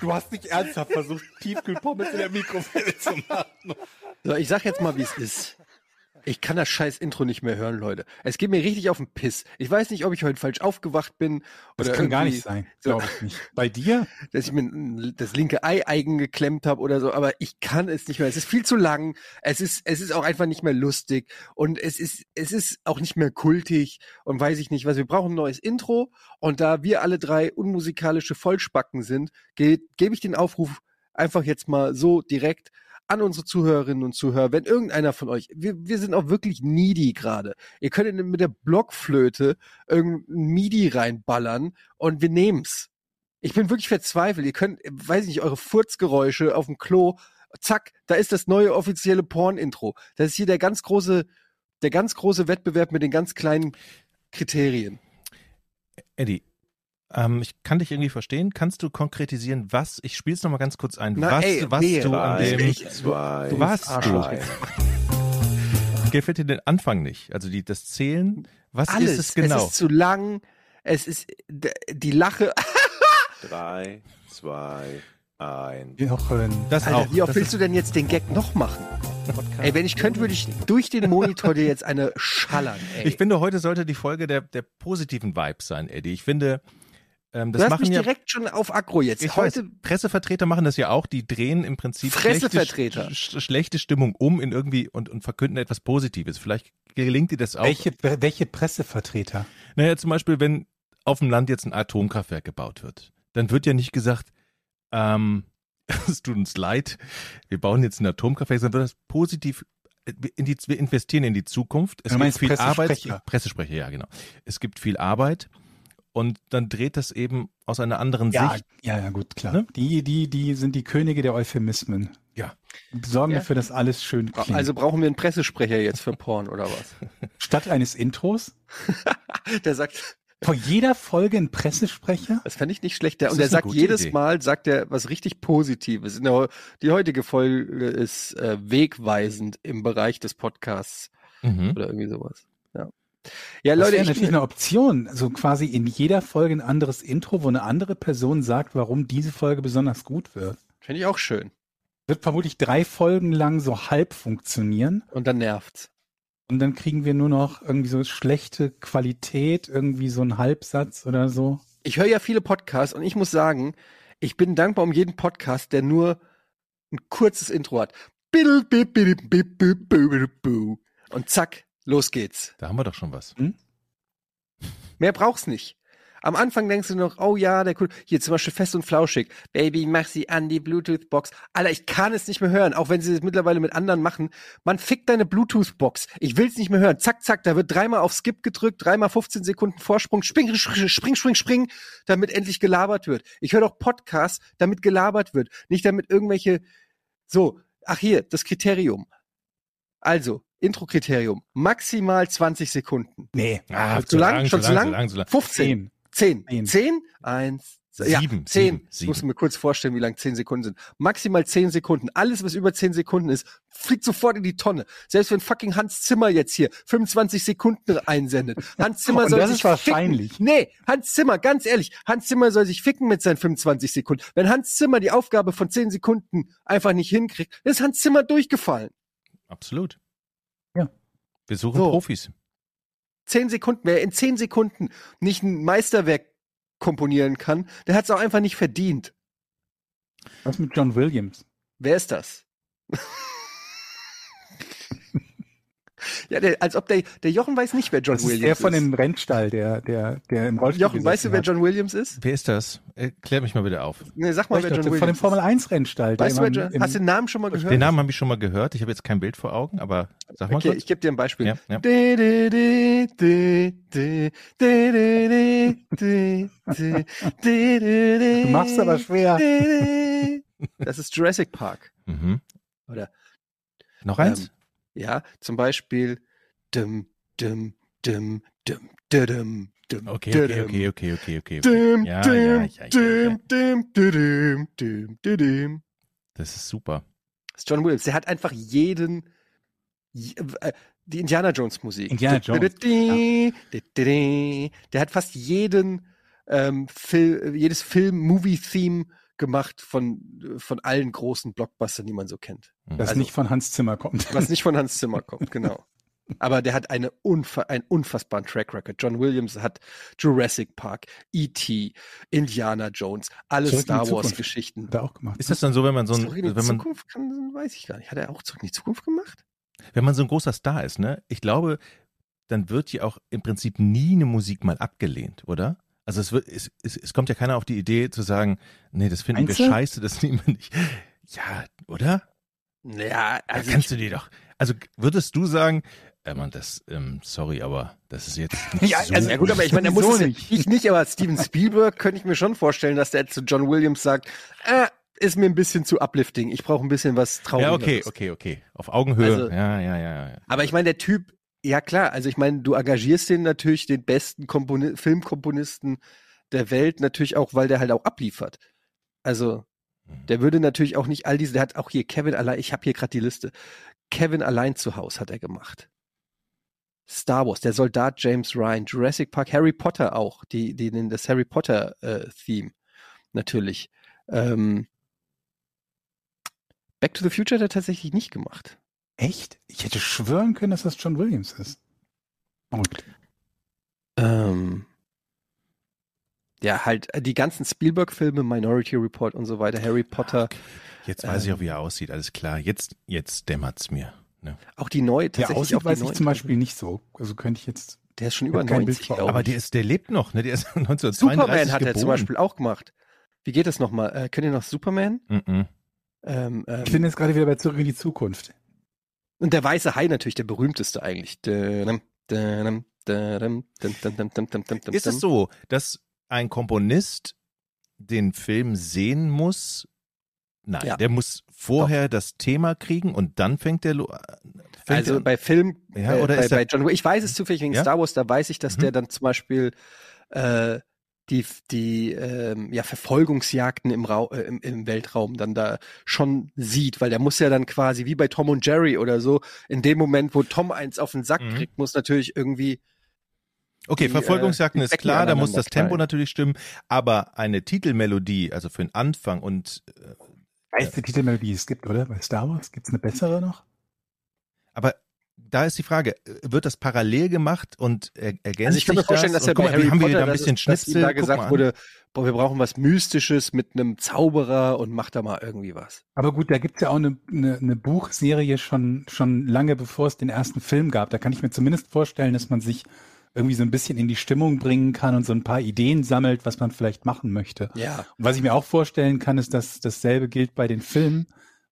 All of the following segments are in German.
Du hast nicht ernsthaft versucht, Tiefkühlpommes in der Mikrowelle zu machen. So, ich sag jetzt mal, wie es ist. Ich kann das scheiß Intro nicht mehr hören, Leute. Es geht mir richtig auf den Piss. Ich weiß nicht, ob ich heute falsch aufgewacht bin. Das kann gar nicht sein, so- glaube ich nicht. Bei dir? dass ich mir das linke Ei eigen geklemmt habe oder so, aber ich kann es nicht mehr. Es ist viel zu lang. Es ist, es ist auch einfach nicht mehr lustig und es ist, es ist auch nicht mehr kultig und weiß ich nicht was. Wir brauchen ein neues Intro und da wir alle drei unmusikalische Vollspacken sind, ge gebe ich den Aufruf einfach jetzt mal so direkt an unsere Zuhörerinnen und Zuhörer, wenn irgendeiner von euch, wir, wir sind auch wirklich needy gerade. Ihr könnt mit der Blockflöte irgendein MIDI reinballern und wir nehmen's. Ich bin wirklich verzweifelt. Ihr könnt, weiß ich nicht, eure Furzgeräusche auf dem Klo, zack, da ist das neue offizielle Porn-Intro. Das ist hier der ganz große, der ganz große Wettbewerb mit den ganz kleinen Kriterien. Eddie, ähm, ich kann dich irgendwie verstehen. Kannst du konkretisieren, was, ich spiel's noch mal ganz kurz ein, Na, was, ey, was wehe. du an dem, zwei, was Arschloch. eins. gefällt dir den Anfang nicht? Also die, das Zählen, was Alles. ist es genau? Es ist zu lang. Es ist die Lache. Drei, zwei, eins. Jochen. das Alter, auch. wie oft willst du denn jetzt den Gag noch machen? Ey, wenn ich könnte, würde ich durch den Monitor dir jetzt eine schallern. Ey. Ich finde, heute sollte die Folge der, der positiven Vibes sein, Eddie. Ich finde, ähm, du das hast machen mich ja direkt schon auf Aggro jetzt. Ich Heute weiß, Pressevertreter machen das ja auch, die drehen im Prinzip Pressevertreter. Schlechte, sch schlechte Stimmung um in irgendwie und, und verkünden etwas Positives. Vielleicht gelingt dir das auch. Welche, welche Pressevertreter? Naja, zum Beispiel, wenn auf dem Land jetzt ein Atomkraftwerk gebaut wird, dann wird ja nicht gesagt, ähm, es tut uns leid, wir bauen jetzt ein Atomkraftwerk, sondern wird das positiv in die, wir investieren in die Zukunft. Es Du gibt viel Arbeit. Pressesprecher. Pressesprecher, ja, genau. Es gibt viel Arbeit und dann dreht das eben aus einer anderen Ja, Sicht. ja, ja, gut, klar. Ne? Die, die, die sind die Könige der Euphemismen. Ja. Sorgen Ja. dafür, dass alles schön klingt. also brauchen wir einen Pressesprecher jetzt für Porn oder was? Statt eines Intros, Der sagt, vor jeder Folge ein Pressesprecher? das fände ich nicht schlecht. Der, und der sagt jedes Idee. Mal, sagt er was richtig Positives. In der, die heutige Folge ist äh, wegweisend im Bereich des Podcasts Mhm. oder irgendwie sowas. Ja, Das Leute, ich, natürlich eine Option. So quasi in jeder Folge ein anderes Intro, wo eine andere Person sagt, warum diese Folge besonders gut wird. finde ich auch schön. Wird vermutlich drei Folgen lang so halb funktionieren. Und dann nervt's. Und dann kriegen wir nur noch irgendwie so schlechte Qualität, irgendwie so ein Halbsatz oder so. Ich höre ja viele Podcasts und ich muss sagen, ich bin dankbar um jeden Podcast, der nur ein kurzes Intro hat. Und zack, los geht's. Da haben wir doch schon was. Mehr braucht's nicht. Am Anfang denkst du noch, oh ja, der cool. Hier zum Beispiel fest und flauschig. Baby, mach sie an die Bluetooth-Box. Alter, ich kann es nicht mehr hören, auch wenn sie es mittlerweile mit anderen machen. Man fickt deine Bluetooth-Box. Ich will's nicht mehr hören. Zack, zack, da wird dreimal auf Skip gedrückt, dreimal 15 Sekunden Vorsprung, spring, spring, spring, spring, spring, damit endlich gelabert wird. Ich höre doch Podcasts, damit gelabert wird. Nicht damit irgendwelche, so, ach hier, das Kriterium. Also, Intro-Kriterium. Maximal 20 Sekunden. Nee, Ah, zu lang? Schon zu lang? lang, zu lang. 15. zehn. 10. Zehn. 10? 1. Ja, Sieben, 10. sieben, Ich muss mir kurz vorstellen, wie lang 10 Sekunden sind. Maximal 10 Sekunden. Alles, was über 10 Sekunden ist, fliegt sofort in die Tonne. Selbst wenn fucking Hans Zimmer jetzt hier 25 Sekunden einsendet. Hans Zimmer soll das sich ist wahrscheinlich. Ficken. Nee, Hans Zimmer, ganz ehrlich, Hans Zimmer soll sich ficken mit seinen 25 Sekunden. Wenn Hans Zimmer die Aufgabe von 10 Sekunden einfach nicht hinkriegt, dann ist Hans Zimmer durchgefallen. Absolut. Wir suchen So. Profis. 10 Sekunden, wer in 10 Sekunden nicht ein Meisterwerk komponieren kann, der hat es auch einfach nicht verdient. Was mit John Williams? Wer ist das? Ja, der, als ob der, der Jochen weiß nicht, wer John das Williams ist. Der von dem Rennstall, der, der, der im Rollstuhl Jochen, weißt du, wer John Williams ist? Wer ist das? Erklär mich mal bitte auf. Nee, sag mal, wer John Williams Von dem Formel 1 Rennstall. Weißt du, wer John, hast du den Namen schon mal gehört? Den Namen habe ich schon mal gehört. Ich habe jetzt kein Bild vor Augen, aber sag mal okay, kurz. ich gebe dir ein Beispiel. Ja, ja. Du machst aber schwer. Das ist Jurassic Park. Mhm. Oder noch eins? Ähm, ja, zum Beispiel dim, dim, dim, dim, dim, dim, okay, okay, okay, okay, okay, Ja, ja, ja. Das ist super. Das ist John Williams. Der hat einfach jeden, äh, die Indiana Jones Musik. Indiana Jones, Der hat fast jeden ähm, Film, jedes Film-Movie-Theme gemacht von, von allen großen Blockbustern, die man so kennt. Das Also- nicht von Hans Zimmer kommt. Was nicht von Hans Zimmer kommt, genau. Aber der hat eine unfa einen unfassbaren Track Record. John Williams hat Jurassic Park, E.T., Indiana Jones, alle Zurück Star. Wars Geschichten. Hat er auch gemacht. Ist das dann so, wenn man so ein, Zurück in die wenn man, Zukunft kann, weiß ich gar nicht. Hat er auch zurück in die Zukunft gemacht? wenn man so ein großer Star ist, ne? Ich glaube, dann wird ja auch im Prinzip nie eine Musik mal abgelehnt, oder? Also es wird, es, es, es kommt ja keiner auf die Idee zu sagen, nee, das finden Meinst wir scheiße, das nehmen wir nicht. Ja, oder? Ja, Da also kannst ich, du dir doch. Also würdest du sagen, äh, man, das, ähm, sorry, aber das ist jetzt nicht Ja, so also, ja gut, aber ich meine, er muss Sowieso es ja, nicht. ich nicht, aber Steven Spielberg könnte ich mir schon vorstellen, dass der zu John Williams sagt, äh, ist mir ein bisschen zu uplifting. Ich brauche ein bisschen was Ja, Trauriges. okay, okay, okay. Auf Augenhöhe. Also- ja, ja, ja, ja. Aber ich meine, der Typ, ja klar, also ich meine, du engagierst den natürlich, den besten Komponi Filmkomponisten der Welt, natürlich auch, weil der halt auch abliefert. Also, der würde natürlich auch nicht all diese, der hat auch hier Kevin allein, ich habe hier gerade die Liste. Kevin allein zu Haus hat er gemacht. Star Wars, der Soldat James Ryan, Jurassic Park, Harry Potter auch, die, die, das Harry Potter äh, Theme natürlich. Ähm, Back to the Future hat er tatsächlich nicht gemacht. Echt? Ich hätte schwören können, dass das John Williams ist. Verrückt. Ähm, ja, halt äh, die ganzen Spielberg-Filme, Minority Report und so weiter, Harry Potter, Jetzt weiß ich Ähm. auch, wie er aussieht, alles klar. Jetzt, jetzt dämmert's mir. Ne? auch die neue, Der tatsächlich aussieht, auch die weiß ich zum. Beispiel nicht so. Also könnte ich jetzt. Der ist schon über hab kein Bild 90, vor glaube Aber der ist, der lebt noch, ne? Der ist 1932 Superman hat er geboren. zum Beispiel auch gemacht. Wie geht das nochmal? Äh, kennt ihr noch Superman? Mhm. Ähm, ähm, Ich bin jetzt gerade wieder bei Zurück in die Zukunft. Und der weiße Hai natürlich, der berühmteste eigentlich. Ist es so, dass ein Komponist den Film sehen muss? Nein, Ja. der muss vorher das Thema kriegen und dann fängt der lo- fängt Also der, bei Film, Ja, äh, oder bei, ist der- bei John Wick, ich weiß es zufällig wegen Ja? Star Wars, da weiß ich, dass Mhm. der dann zum Beispiel äh, die, die ähm, ja, Verfolgungsjagden im, Rau äh, im, im Weltraum dann da schon sieht, weil der muss ja dann quasi wie bei Tom und Jerry oder so, in dem Moment, wo Tom eins auf den Sack Mhm. kriegt, muss natürlich irgendwie Okay, die, Verfolgungsjagden äh, ist klar, da muss das Tempo knallen. natürlich stimmen, aber eine Titelmelodie, also für den Anfang und äh, Beste Titelmelodie, die es gibt, oder? Bei Star Wars gibt es eine bessere noch? aber da ist die Frage, wird das parallel gemacht und er, ergänzt Also ich kann mir sich vorstellen, das? dass er guck bei mal, Harry wir haben Potter, wieder ein dass bisschen es- dass ihm Schnitzel. da guck mal gesagt wurde, boah, wir brauchen was Mystisches mit einem Zauberer und macht da mal irgendwie was. Aber gut, da gibt's ja auch eine, eine, eine Buchserie schon, schon lange bevor es den ersten Film gab. Da kann ich mir zumindest vorstellen, dass man sich irgendwie so ein bisschen in die Stimmung bringen kann und so ein paar Ideen sammelt, was man vielleicht machen möchte. Ja. Und was ich mir auch vorstellen kann, ist, dass dasselbe gilt bei den Filmen.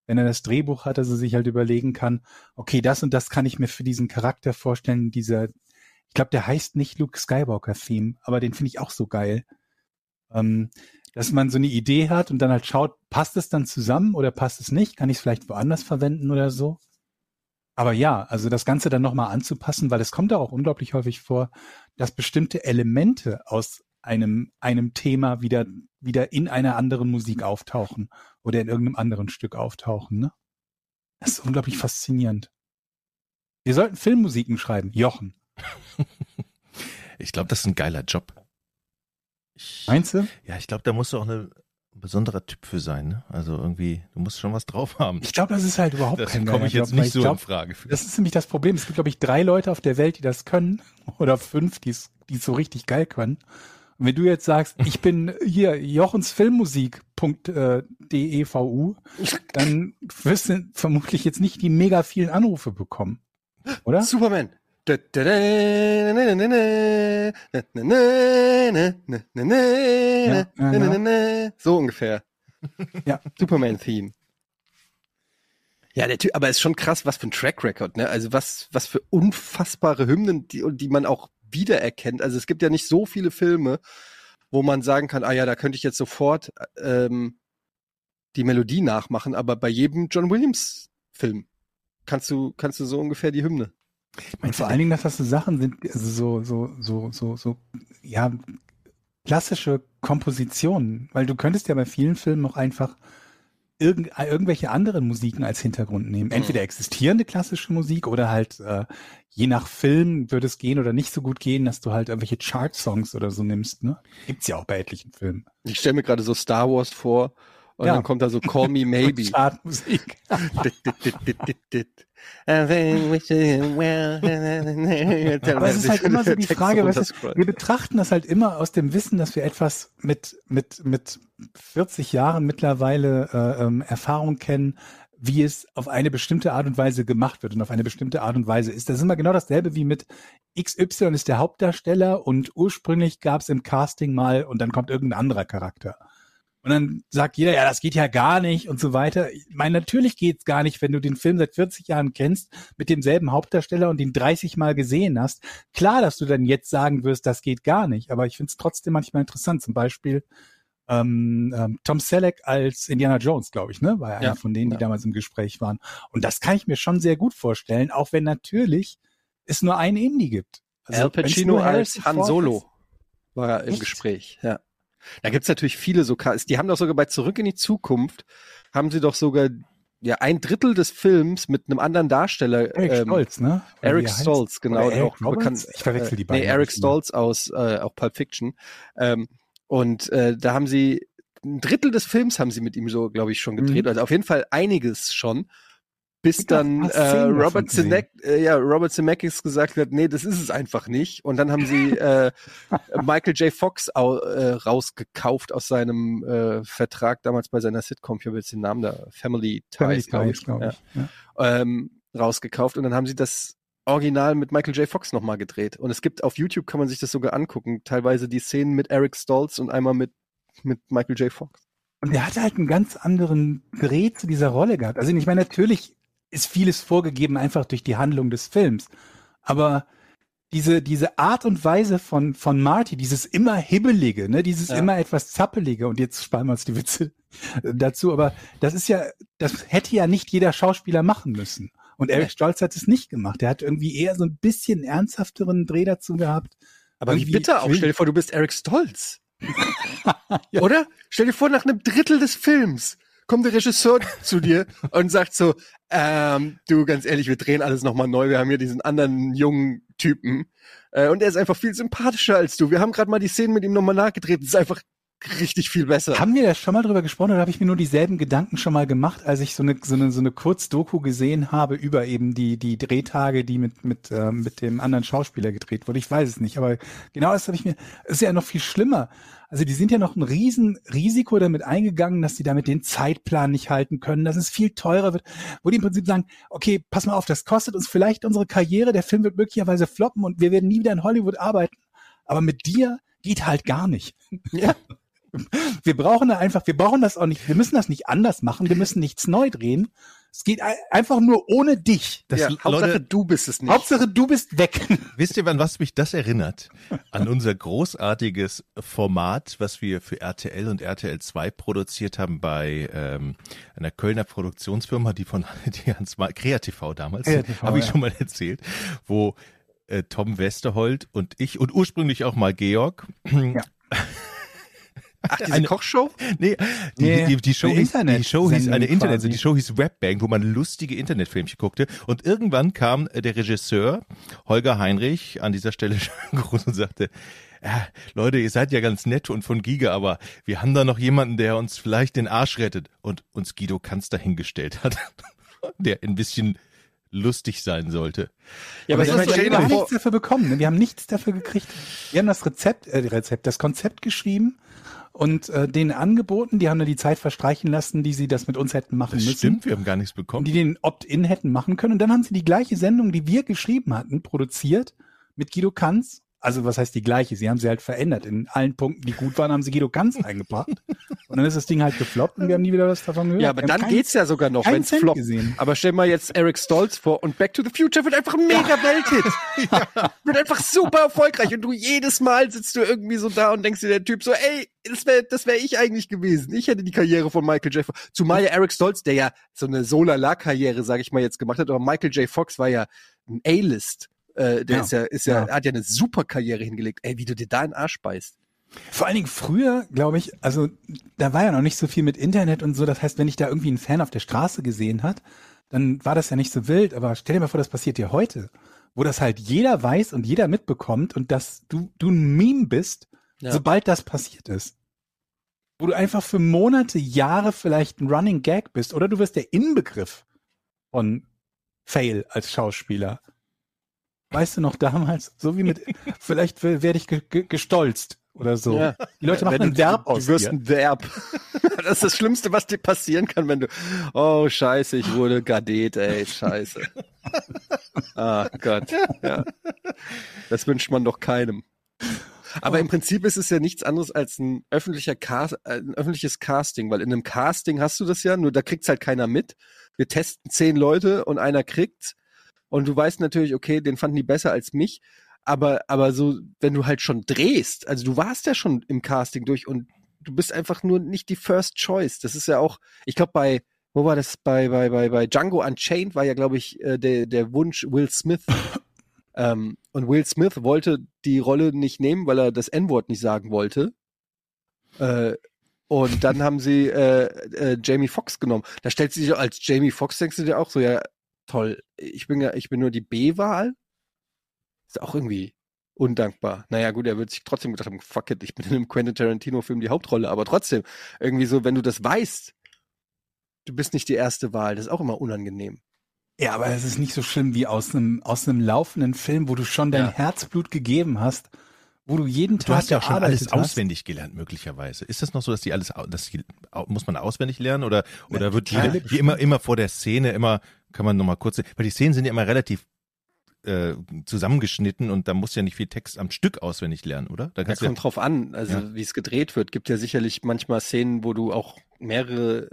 Wenn er das Drehbuch hat, dass er sich halt überlegen kann, okay, das und das kann ich mir für diesen Charakter vorstellen. Dieser, ich glaube, der heißt nicht Luke Skywalker Theme, aber den finde ich auch so geil. Ähm, dass man so eine Idee hat und dann halt schaut, passt es dann zusammen oder passt es nicht? Kann ich es vielleicht woanders verwenden oder so? Aber ja, also das Ganze dann nochmal anzupassen, weil es kommt auch unglaublich häufig vor, dass bestimmte Elemente aus einem, einem Thema wieder, wieder in einer anderen Musik auftauchen oder in irgendeinem anderen Stück auftauchen. Ne? Das ist unglaublich faszinierend. Wir sollten Filmmusiken schreiben, Jochen. Ich glaube, das ist ein geiler Job. Ich, Meinst du? ja, ich glaube, da musst du auch ein besonderer Typ für sein. Ne? Also irgendwie, du musst schon was drauf haben. Ich glaube, das ist halt überhaupt Das kein komme ich jetzt Job, nicht so glaub, in Frage. Für. Das ist nämlich das Problem. Es gibt, glaube ich, drei Leute auf der Welt, die das können. Oder fünf, die es so richtig geil können. Und wenn du jetzt sagst, ich bin hier jochensfilmmusik.devu, dann wirst du vermutlich jetzt nicht die mega vielen Anrufe bekommen. Oder? Superman. So ungefähr. Ja. Superman-Theme. Ja, der Typ, aber ist schon krass, was für ein Track Record, ne? Also was, was für unfassbare Hymnen, die, die man auch wiedererkennt. Also es gibt ja nicht so viele Filme, wo man sagen kann, ah ja, da könnte ich jetzt sofort ähm, die Melodie nachmachen, aber bei jedem John Williams Film kannst du, kannst du so ungefähr die Hymne. Und vor allen Dingen, dass das so Sachen sind, also so, so, so, so, so, ja, klassische Kompositionen, weil du könntest ja bei vielen Filmen auch einfach irgend, irgendwelche anderen Musiken als Hintergrund nehmen. Entweder existierende klassische Musik oder halt äh, je nach Film würde es gehen oder nicht so gut gehen, dass du halt irgendwelche Chart-Songs oder so nimmst. Ne? Gibt's ja auch bei etlichen Filmen. Ich stelle mir gerade so Star Wars vor und Ja. dann kommt da so Call Me Maybe. Chartmusik. Aber es ist halt immer so die Frage, weißt du, wir betrachten das halt immer aus dem Wissen, dass wir etwas mit, mit, mit 40 Jahren mittlerweile äh, ähm, Erfahrung kennen, wie es auf eine bestimmte Art und Weise gemacht wird und auf eine bestimmte Art und Weise ist. Das ist immer genau dasselbe wie mit XY ist der Hauptdarsteller und ursprünglich gab es im Casting mal und dann kommt irgendein anderer Charakter. Und dann sagt jeder, ja, das geht ja gar nicht und so weiter. Ich meine, natürlich geht's gar nicht, wenn du den Film seit 40 Jahren kennst, mit demselben Hauptdarsteller und ihn 30 Mal gesehen hast. Klar, dass du dann jetzt sagen wirst, das geht gar nicht, aber ich finde es trotzdem manchmal interessant. Zum Beispiel ähm, ähm, Tom Selleck als Indiana Jones, glaube ich, ne? War ja einer von denen, die ja. damals im Gespräch waren. Und das kann ich mir schon sehr gut vorstellen, auch wenn natürlich es nur einen Indie gibt. Also, Al Pacino als Han Solo war er im Echt? Gespräch, ja. Da gibt's natürlich viele so, die haben doch sogar bei Zurück in die Zukunft, haben sie doch sogar ja ein Drittel des Films mit einem anderen Darsteller. Eric ähm, Stolz, ne? Oder Eric er. Stolz, genau. Eric auch bekannt. Ich verwechsel die äh, beiden. Nee, Eric. Stolz aus äh, auch Pulp Fiction. Ähm, und äh, da haben sie ein Drittel des Films haben sie mit ihm so, glaube ich, schon gedreht. Mhm. Also auf jeden Fall einiges schon. Bis Ich dann äh, Robert. Zemeck, äh, ja, Robert Zemeckis gesagt hat, nee, das ist es einfach nicht. Und dann haben sie äh, Michael J. Fox au, äh, rausgekauft aus seinem äh, Vertrag damals bei seiner Sitcom, ich habe jetzt den Namen da, Family Ties, glaub Ties, glaube ich. Ja. ja, ähm, rausgekauft und dann haben sie das Original mit Michael J. Fox nochmal gedreht. Und es gibt auf YouTube kann man sich das sogar angucken, teilweise die Szenen mit Eric Stoltz und einmal mit, mit Michael J. Fox. Und er hat halt einen ganz anderen Dreh zu dieser Rolle gehabt. Also ich meine, natürlich ist vieles vorgegeben einfach durch die Handlung des Films. Aber diese, diese Art und Weise von, von Marty, dieses immer Hibbelige, ne, dieses Ja. immer etwas Zappelige, und jetzt sparen wir uns die Witze dazu, aber das ist ja, das hätte ja nicht jeder Schauspieler machen müssen. Und Eric. Stolz hat es nicht gemacht. Er hat irgendwie eher so ein bisschen ernsthafteren Dreh dazu gehabt. Aber wie Irgendwie bitter auch. Stell dir vor, du bist Eric Stoltz. Ja. Oder? Stell dir vor, nach einem Drittel des Films kommt der Regisseur zu dir und sagt so, ähm, du, ganz ehrlich, wir drehen alles nochmal neu. Wir haben hier diesen anderen jungen Typen. Äh, und er ist einfach viel sympathischer als du. Wir haben gerade mal die Szenen mit ihm nochmal nachgedreht. Das ist einfach richtig viel besser. Haben wir da schon mal drüber gesprochen oder habe ich mir nur dieselben Gedanken schon mal gemacht, als ich so eine so eine, so eine Kurzdoku gesehen habe über eben die die Drehtage, die mit mit äh, mit dem anderen Schauspieler gedreht wurde? Ich weiß es nicht, aber genau das habe ich mir. Ist ja noch viel schlimmer. Also die sind ja noch ein riesen Risiko damit eingegangen, dass die damit den Zeitplan nicht halten können, dass es viel teurer wird, wo die im Prinzip sagen, okay, pass mal auf, das kostet uns vielleicht unsere Karriere, der Film wird möglicherweise floppen und wir werden nie wieder in Hollywood arbeiten, aber mit dir geht halt gar nicht. Ja. Wir brauchen da einfach, wir brauchen das auch nicht, wir müssen das nicht anders machen, wir müssen nichts neu drehen. Es geht ein- einfach nur ohne dich. Das, ja, Hauptsache, Leute, du bist es nicht. Hauptsache, du bist weg. wisst ihr, an was mich das erinnert? An unser großartiges Format, was wir für RTL und RTL 2 produziert haben bei ähm, einer Kölner Produktionsfirma, die von die Hans Ma- Kreativ damals, Kreativ, habe ich ja. schon mal erzählt, wo äh, Tom Westerholt und ich und ursprünglich auch mal Georg Ach, diese eine- Kochshow? Nee, die, Nee, die, die Show hieß, die Show hieß eine Internet, die Show hieß Webbang, wo man lustige Internetfilmchen guckte. Und irgendwann kam äh, der Regisseur Holger Heinrich an dieser Stelle groß und sagte, ja, Leute, ihr seid ja ganz nett und von Giga, aber wir haben da noch jemanden, der uns vielleicht den Arsch rettet und uns Guido Kanz dahingestellt hat, der ein bisschen lustig sein sollte. Ja, aber aber wir ich meine, haben mal vor, nichts dafür bekommen. Ne? Wir haben nichts dafür gekriegt. Wir haben das Rezept, äh, Rezept, das Konzept geschrieben und äh, denen angeboten. Die haben dann die Zeit verstreichen lassen, die sie das mit uns hätten machen Das müssen. stimmt, wir haben gar nichts bekommen. die den Opt-in hätten machen können. Und dann haben sie die gleiche Sendung, die wir geschrieben hatten, produziert mit Guido Kanz Also was heißt die gleiche? Sie haben sie halt verändert. In allen Punkten, die gut waren, haben sie Guido ganz eingebracht. Und dann ist das Ding halt gefloppt und wir haben nie wieder was davon gehört. Ja, aber Wir dann keinen- geht's ja sogar noch, wenn's Cent floppt. gesehen. Aber stell mal jetzt Eric Stolz vor und Back to the Future wird einfach ein mega Welthit. Wird einfach super erfolgreich und du jedes Mal sitzt du irgendwie so da und denkst dir der Typ so, ey, das wäre das wär ich eigentlich gewesen. Ich hätte die Karriere von Michael J. Fox. Zumal ja Eric Stolz, der ja so eine Solala-Karriere, sag ich mal, jetzt gemacht hat, aber Michael J. Fox war ja ein A-List. Äh, der Ja. ist ja, ist ja, Ja. hat ja eine super Karriere hingelegt. Ey, wie du dir da in den Arsch beißt. Vor allen Dingen früher, glaube ich, also da war ja noch nicht so viel mit Internet und so. Das heißt, wenn ich da irgendwie einen Fan auf der Straße gesehen hat, dann war das ja nicht so wild. Aber stell dir mal vor, das passiert dir heute, wo das halt jeder weiß und jeder mitbekommt und dass du, du ein Meme bist, Ja. sobald das passiert ist. Wo du einfach für Monate, Jahre vielleicht ein Running Gag bist oder du wirst der Inbegriff von Fail als Schauspieler. Weißt du noch damals, so wie mit, vielleicht werde ich ge ge gestolzt oder so. Ja. Die Leute machen ein Verb du, aus Du wirst dir. ein Verb. das ist das Schlimmste, was dir passieren kann, wenn du, oh scheiße, ich wurde Gadet, ey, scheiße. ah Gott, ja. Das wünscht man doch keinem. Aber im Prinzip ist es ja nichts anderes als ein öffentlicher Cast, ein öffentliches Casting, weil in einem Casting hast du das ja, nur da kriegt's halt keiner mit. Wir testen zehn Leute und einer kriegt's. Und du weißt natürlich, okay, den fanden die besser als mich. Aber, aber so, wenn du halt schon drehst, also du warst ja schon im Casting durch und du bist einfach nur nicht die First Choice. Das ist ja auch, ich glaube bei, wo war das? Bei, bei, bei, bei Django Unchained war ja, glaube ich, äh, der, der Wunsch Will Smith. ähm, und Will Smith wollte die Rolle nicht nehmen, weil er das N-Wort nicht sagen wollte. Äh, und dann haben sie äh, äh, Jamie Foxx genommen. Da stellt sie sich als Jamie Foxx, denkst du dir auch so, ja, toll, ich bin ja, ich bin nur die B-Wahl. Ist auch irgendwie undankbar. Naja, gut, er wird sich trotzdem gedacht haben, fuck it, ich bin in einem Quentin Tarantino-Film die Hauptrolle, aber trotzdem, irgendwie so, wenn du das weißt, du bist nicht die erste Wahl, das ist auch immer unangenehm. Ja, aber es ist nicht so schlimm wie aus einem, aus einem laufenden Film, wo du schon dein Ja. Herzblut gegeben hast, wo du jeden Tag Du hast ja auch schon alles hast. auswendig gelernt, möglicherweise. Ist das noch so, dass die alles, dass die, muss man auswendig lernen oder, oder Ja, wird jede, immer, immer vor der Szene immer, kann man nochmal kurz, weil die Szenen sind ja immer relativ, äh, zusammengeschnitten und da musst du ja nicht viel Text am Stück auswendig lernen, oder? Da Das du ja, kommt drauf an, also Ja. wie es gedreht wird. Gibt ja sicherlich manchmal Szenen, wo du auch mehrere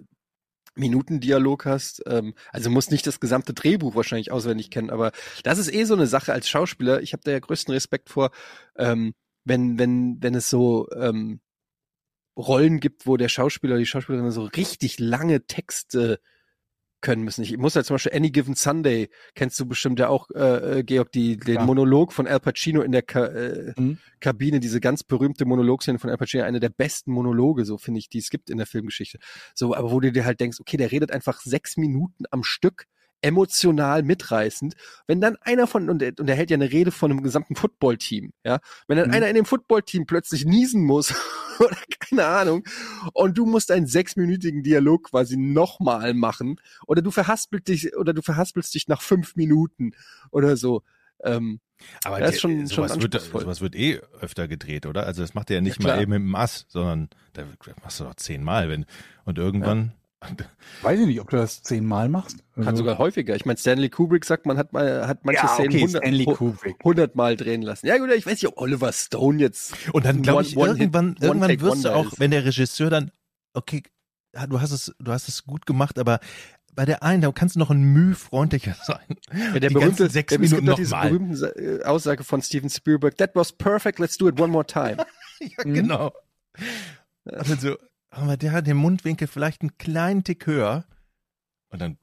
Minuten Dialog hast. Ähm, also musst nicht das gesamte Drehbuch wahrscheinlich auswendig kennen, aber das ist eh so eine Sache als Schauspieler. Ich habe da ja größten Respekt vor, ähm, wenn wenn wenn es so ähm, Rollen gibt, wo der Schauspieler, die Schauspielerin so richtig lange Texte können müssen. Ich muss ja zum Beispiel Any Given Sunday, kennst du bestimmt ja auch, äh, äh, Georg, die, den Klar. Monolog von Al Pacino in der Ka äh, Mhm. Kabine, diese ganz berühmte Monologszene von Al Pacino, eine der besten Monologe, so finde ich, die es gibt in der Filmgeschichte. So, aber wo du dir halt denkst, okay, der redet einfach sechs Minuten am Stück, emotional mitreißend. Wenn dann einer von, und er, und er hält ja eine Rede von einem gesamten Footballteam, ja, wenn dann Mhm. einer in dem Footballteam plötzlich niesen muss oder keine Ahnung, und du musst einen sechsminütigen Dialog quasi nochmal machen, oder du verhaspelst dich, oder du verhaspelst dich nach fünf Minuten oder so. Ähm, aber das ist schon- sowas, schon wird, sowas wird eh öfter gedreht, oder? Also das macht er ja nicht Ja, mal eben mit dem Ass, sondern da machst du doch zehnmal, wenn, und irgendwann, Weiß ich nicht, ob du das zehnmal machst. Kann Also- sogar häufiger. Ich meine, Stanley Kubrick sagt, man hat mal hat manche ja, Szenen okay, Stanley hu- Kubrick. hundertmal drehen lassen. Ja gut, ich weiß nicht, ob Oliver Stone jetzt. Und dann glaube ich, irgendwann, irgendwann One-Take wirst du auch, ist. wenn der Regisseur dann, okay, du hast es, du hast es gut gemacht, aber bei der einen, da kannst du noch ein Mühe freundlicher sein. Ja, der Die berühmte, ganzen sechs der, Minuten doch diese nochmal. berühmte äh, Aussage von Steven Spielberg. That was perfect. Let's do it one more time. Ja, genau. Also, aber der hat den Mundwinkel vielleicht einen kleinen Tick höher. Und dann,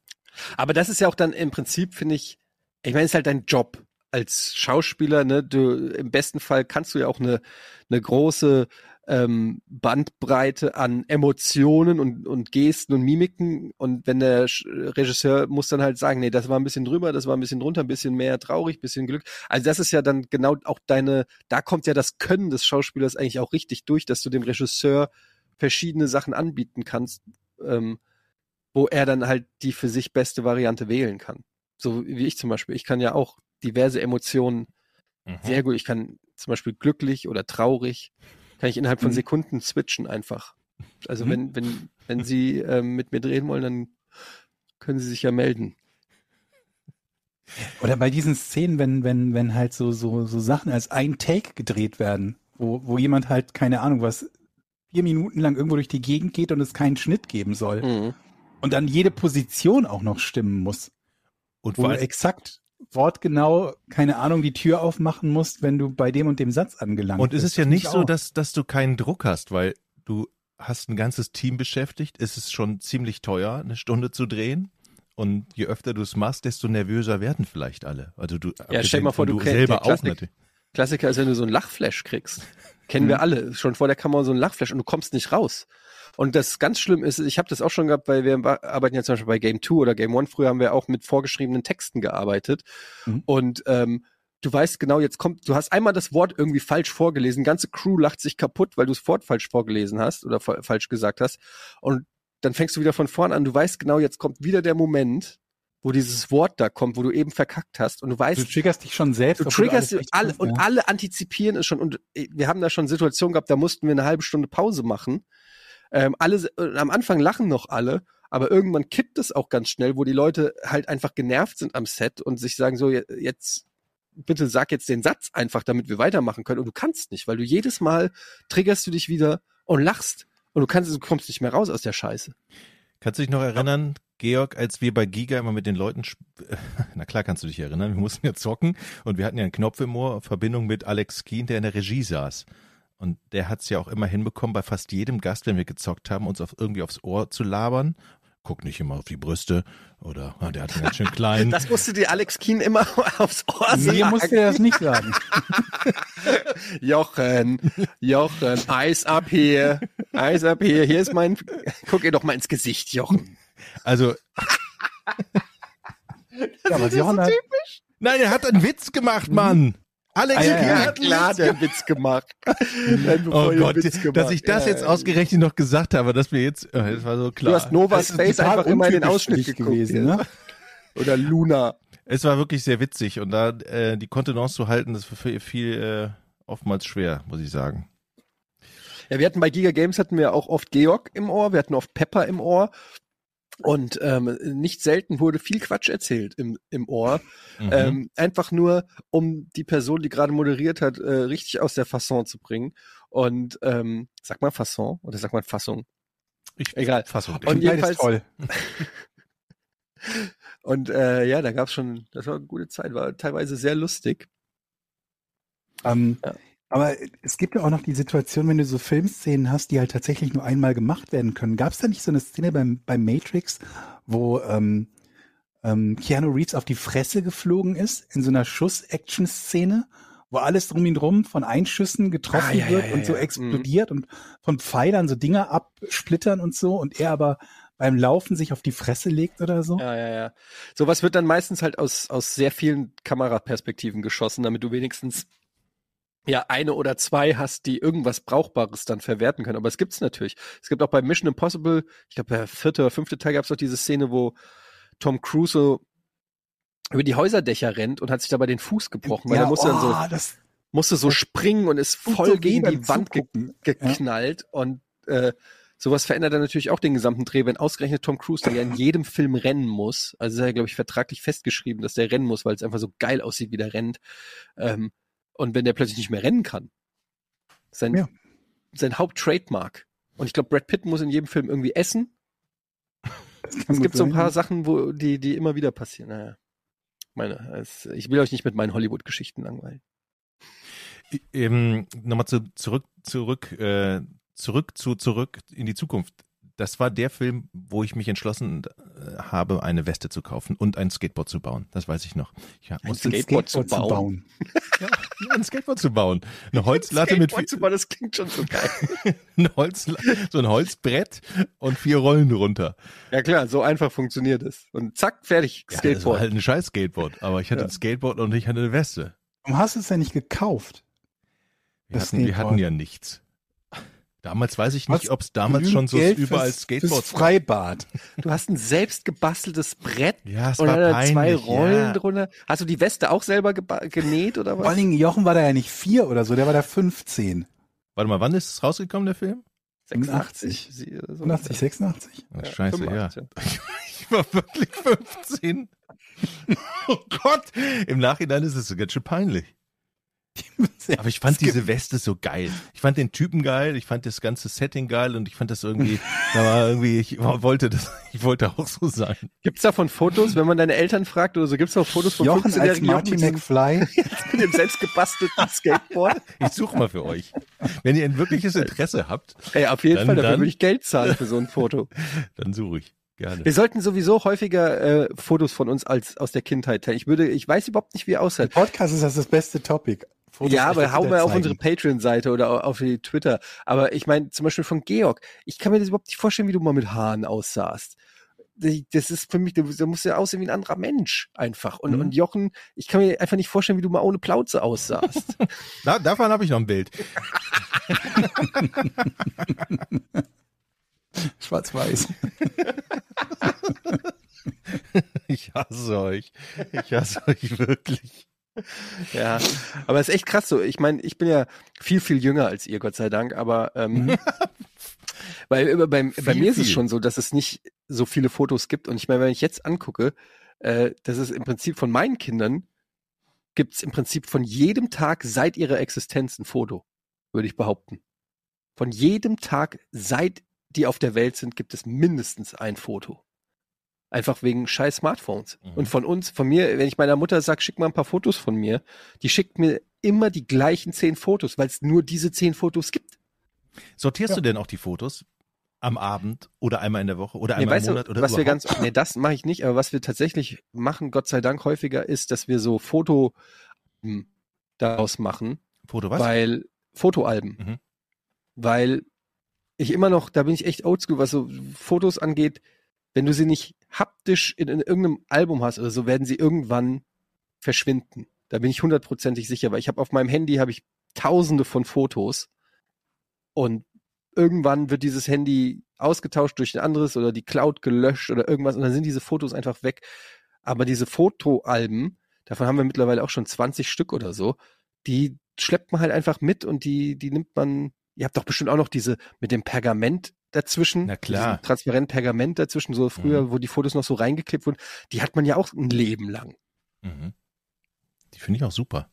Aber das ist ja auch dann im Prinzip, finde ich, ich meine, es ist halt dein Job als Schauspieler, ne? Du, im besten Fall kannst du ja auch eine, eine große ähm, Bandbreite an Emotionen und, und Gesten und Mimiken. Und wenn der Regisseur muss dann halt sagen, nee, das war ein bisschen drüber, das war ein bisschen drunter, ein bisschen mehr traurig, ein bisschen Glück. Also das ist ja dann genau auch deine, da kommt ja das Können des Schauspielers eigentlich auch richtig durch, dass du dem Regisseur verschiedene Sachen anbieten kannst, ähm, wo er dann halt die für sich beste Variante wählen kann. So wie ich zum Beispiel. Ich kann ja auch diverse Emotionen mhm. sehr gut. Ich kann zum Beispiel glücklich oder traurig, kann ich innerhalb von Mhm. Sekunden switchen einfach. Also Mhm. wenn, wenn, wenn Sie ähm, mit mir drehen wollen, dann können Sie sich ja melden. Oder bei diesen Szenen, wenn, wenn, wenn halt so, so, so Sachen als ein Take gedreht werden, wo, wo jemand halt, keine Ahnung, was vier Minuten lang irgendwo durch die Gegend geht und es keinen Schnitt geben soll. Mhm. Und dann jede Position auch noch stimmen muss. Und Wo vor du exakt wortgenau, keine Ahnung, die Tür aufmachen musst, wenn du bei dem und dem Satz angelangt und es bist. ist ja nicht ich so, dass, dass du keinen Druck hast, weil du hast ein ganzes Team beschäftigt. Es ist schon ziemlich teuer, eine Stunde zu drehen. Und je öfter du es machst, desto nervöser werden vielleicht alle. Also du, Ja, stell dir mal vor, du du selber auch Klassik- natürlich. Klassiker ist, wenn du so einen Lachflash kriegst. Kennen wir alle. Schon vor der Kamera so einen Lachflash und du kommst nicht raus. Und das ganz schlimm ist, ich habe das auch schon gehabt, weil wir arbeiten ja zum Beispiel bei Game 2 oder Game 1. Früher haben wir auch mit vorgeschriebenen Texten gearbeitet. Mhm. Und ähm, du weißt genau, jetzt kommt, du hast einmal das Wort irgendwie falsch vorgelesen, ganze Crew lacht sich kaputt, weil du das Wort falsch vorgelesen hast oder fa falsch gesagt hast. Und dann fängst du wieder von vorn an, du weißt genau, jetzt kommt wieder der Moment, wo dieses Wort da kommt, wo du eben verkackt hast und du weißt, Du triggerst dich schon selbst. Du triggerst alles alle, und ja. alle antizipieren es schon. Und äh, wir haben da schon Situationen gehabt, da mussten wir eine halbe Stunde Pause machen. Ähm, alle, äh, am Anfang lachen noch alle, aber irgendwann kippt es auch ganz schnell, wo die Leute halt einfach genervt sind am Set und sich sagen so, je- jetzt, bitte sag jetzt den Satz einfach, damit wir weitermachen können. Und du kannst nicht, weil du jedes Mal triggerst du dich wieder und lachst. Und du kannst, du kommst nicht mehr raus aus der Scheiße. Kannst du dich noch erinnern, Georg, als wir bei Giga immer mit den Leuten, sp- na klar kannst du dich erinnern, wir mussten ja zocken und wir hatten ja einen Knopf im Ohr, Verbindung mit Alex Keen, der in der Regie saß. Und der hat es ja auch immer hinbekommen, bei fast jedem Gast, wenn wir gezockt haben, uns auf, irgendwie aufs Ohr zu labern. Guck nicht immer auf die Brüste oder ah, der hat einen ganz schön kleinen. Das musste dir Alex Keen immer aufs Ohr sagen. Mir musst du das nicht sagen. Jochen, Jochen, Eis ab hier, Eis ab hier, hier ist mein, guck ihr doch mal ins Gesicht, Jochen. Also, Ja, aber Jochen hat, nein, er hat einen Witz gemacht, Mann. Alex Ah, ja, ja, hat einen klar, Witz der Witz gemacht. Nein, Oh Gott, Witz gemacht. dass ich das Ja, jetzt ausgerechnet noch gesagt habe, dass wir jetzt, äh, das war so klar. Du hast Das ist Face total einfach immer in den Ausschnitt geguckt. gewesen, ja. ne? Oder Luna. Es war wirklich sehr witzig und da äh, die Kontenance zu halten, das war viel, viel äh, oftmals schwer, muss ich sagen. Ja, wir hatten bei Giga Games hatten wir auch oft Georg im Ohr, wir hatten oft Pepper im Ohr. Und ähm, nicht selten wurde viel Quatsch erzählt im, im Ohr. Mhm. Ähm, einfach nur, um die Person, die gerade moderiert hat, äh, richtig aus der Fasson zu bringen. Und ähm, sag mal Fasson oder sag mal Fassung. ich, egal. Fassung. Und Beides jedenfalls- toll. Und äh, ja, da gab's schon, das war eine gute Zeit, war teilweise sehr lustig. Ähm, Ja. Aber es gibt ja auch noch die Situation, wenn du so Filmszenen hast, die halt tatsächlich nur einmal gemacht werden können. Gab es da nicht so eine Szene beim, beim Matrix, wo ähm, ähm, Keanu Reeves auf die Fresse geflogen ist, in so einer Schuss-Action-Szene, wo alles drum ihn drum von Einschüssen getroffen Ah, ja, wird ja, und so ja. Mhm. explodiert und von Pfeilern so Dinger absplittern und so und er aber beim Laufen sich auf die Fresse legt oder so? Ja, ja, ja. Sowas wird dann meistens halt aus, aus sehr vielen Kameraperspektiven geschossen, damit du wenigstens ja eine oder zwei hast, die irgendwas Brauchbares dann verwerten können. Aber es gibt's natürlich. Es gibt auch bei Mission Impossible, ich glaube, der vierte oder fünfte Teil gab's doch diese Szene, wo Tom Cruise so über die Häuserdächer rennt und hat sich dabei den Fuß gebrochen, weil er musste dann so, oh, das musste so springen und ist voll so gegen die Wand ge geknallt und äh, sowas verändert dann natürlich auch den gesamten Dreh, wenn ausgerechnet Tom Cruise, der ja in jedem Film rennen muss, also ist ja, glaube ich, vertraglich festgeschrieben, dass der rennen muss, weil es einfach so geil aussieht, wie der rennt. Ähm, und wenn der plötzlich nicht mehr rennen kann, sein, Ja. sein Haupttrademark. Und ich glaube, Brad Pitt muss in jedem Film irgendwie essen. Es gibt so ein sein. paar Sachen, wo die, die immer wieder passieren. Naja. Meine, es, ich will euch nicht mit meinen Hollywood-Geschichten langweilen. Ähm, Nochmal zu, zurück, zurück, äh, zurück zu zurück in die Zukunft. Das war der Film, wo ich mich entschlossen äh, habe, eine Weste zu kaufen und ein Skateboard zu bauen. Das weiß ich noch. Ich Ein musste Skateboard zu bauen? ja, ein Skateboard zu bauen. Eine Holzlatte mit Skateboard zu vier, bauen, das klingt schon so geil. ein Holz, so ein Holzbrett und vier Rollen drunter. ja klar, so einfach funktioniert es. Und zack, fertig, Ja, das war Skateboard. halt ein scheiß Skateboard, aber ich hatte Ja. ein Skateboard und ich hatte eine Weste. Warum hast du es denn nicht gekauft? Wir hatten, wir Skateboard. hatten ja nichts. Damals weiß ich nicht, Was? ob es damals schon so Geld überall fürs, Skateboards fürs Freibad. Du hast ein selbst gebasteltes Brett Ja, es und war dann peinlich. zwei Rollen ja. drunter. Hast du die Weste auch selber genäht oder Vor allen was? Dingen, Jochen war da ja nicht vier oder so, der war da 15. Warte mal, wann ist es rausgekommen, der Film? 86. Sie- oder so. 85, 86? Ach, scheiße, ja. 85, Ich war wirklich 15. Oh Gott! Im Nachhinein ist es so ganz schön peinlich. Aber ich fand diese Weste so geil. Ich fand den Typen geil, ich fand das ganze Setting geil und ich fand das irgendwie, da war irgendwie, ich wollte das, ich wollte auch so sein. Gibt's davon Fotos, wenn man deine Eltern fragt oder so, gibt's da Fotos von Jochen als 15-jährigen Jochen McFly. mit dem selbstgebastelten Skateboard? Ich suche mal für euch. Wenn ihr ein wirkliches Interesse habt, Ey, auf jeden Dann- Fall, dafür würde ich Geld zahlen für so ein Foto. dann suche ich. Gerne. Wir sollten sowieso häufiger äh, Fotos von uns als aus der Kindheit teilen. Ich würde, ich weiß überhaupt nicht, wie ihr aussieht. Podcast ist das das beste Topic. Fotos ja, aber hau mal dir auf zeigen. unsere Patreon-Seite oder au- auf die Twitter. Aber ich meine, zum Beispiel von Georg. Ich kann mir das überhaupt nicht vorstellen, wie du mal mit Haaren aussahst. Das ist für mich, da da musst du ja aussehen wie ein anderer Mensch einfach. Und, Mhm. und Jochen, ich kann mir einfach nicht vorstellen, wie du mal ohne Plauze aussahst. Da, davon habe ich noch ein Bild. Schwarz-Weiß. Ich hasse euch. Ich hasse euch wirklich. ja, aber es ist echt krass so. Ich meine, ich bin ja viel, viel jünger als ihr, Gott sei Dank, aber ähm, weil äh, bei Viel, mir ist es schon so, dass es nicht so viele Fotos gibt. Und ich meine, wenn ich jetzt angucke, äh, das ist im Prinzip von meinen Kindern, gibt es im Prinzip von jedem Tag seit ihrer Existenz ein Foto, würde ich behaupten. Von jedem Tag, seit die auf der Welt sind, gibt es mindestens ein Foto. Einfach wegen scheiß Smartphones. Mhm. Und von uns, von mir, wenn ich meiner Mutter sage, schick mal ein paar Fotos von mir, die schickt mir immer die gleichen zehn Fotos, weil es nur diese zehn Fotos gibt. Sortierst Ja. du denn auch die Fotos am Abend oder einmal in der Woche oder Nee, einmal weißt im Monat du, oder was wir überhaupt? ganz, nee, das mache ich nicht, aber was wir tatsächlich machen, Gott sei Dank häufiger, ist, dass wir so Foto hm, daraus machen, Foto was? weil Fotoalben, Mhm. weil ich immer noch, da bin ich echt oldschool, was so Fotos angeht, wenn du sie nicht haptisch in, in irgendeinem Album hast oder so, werden sie irgendwann verschwinden. Da bin ich hundertprozentig sicher, weil ich habe auf meinem Handy habe ich tausende von Fotos und irgendwann wird dieses Handy ausgetauscht durch ein anderes oder die Cloud gelöscht oder irgendwas und dann sind diese Fotos einfach weg. Aber diese Fotoalben, davon haben wir mittlerweile auch schon 20 Stück oder so, die schleppt man halt einfach mit und die, die nimmt man, ihr habt doch bestimmt auch noch diese mit dem Pergament dazwischen. Na klar. Transparent Pergament dazwischen, so früher, wo die Fotos noch so reingeklebt wurden. Die hat man ja auch ein Leben lang. Mhm. Die finde ich auch super.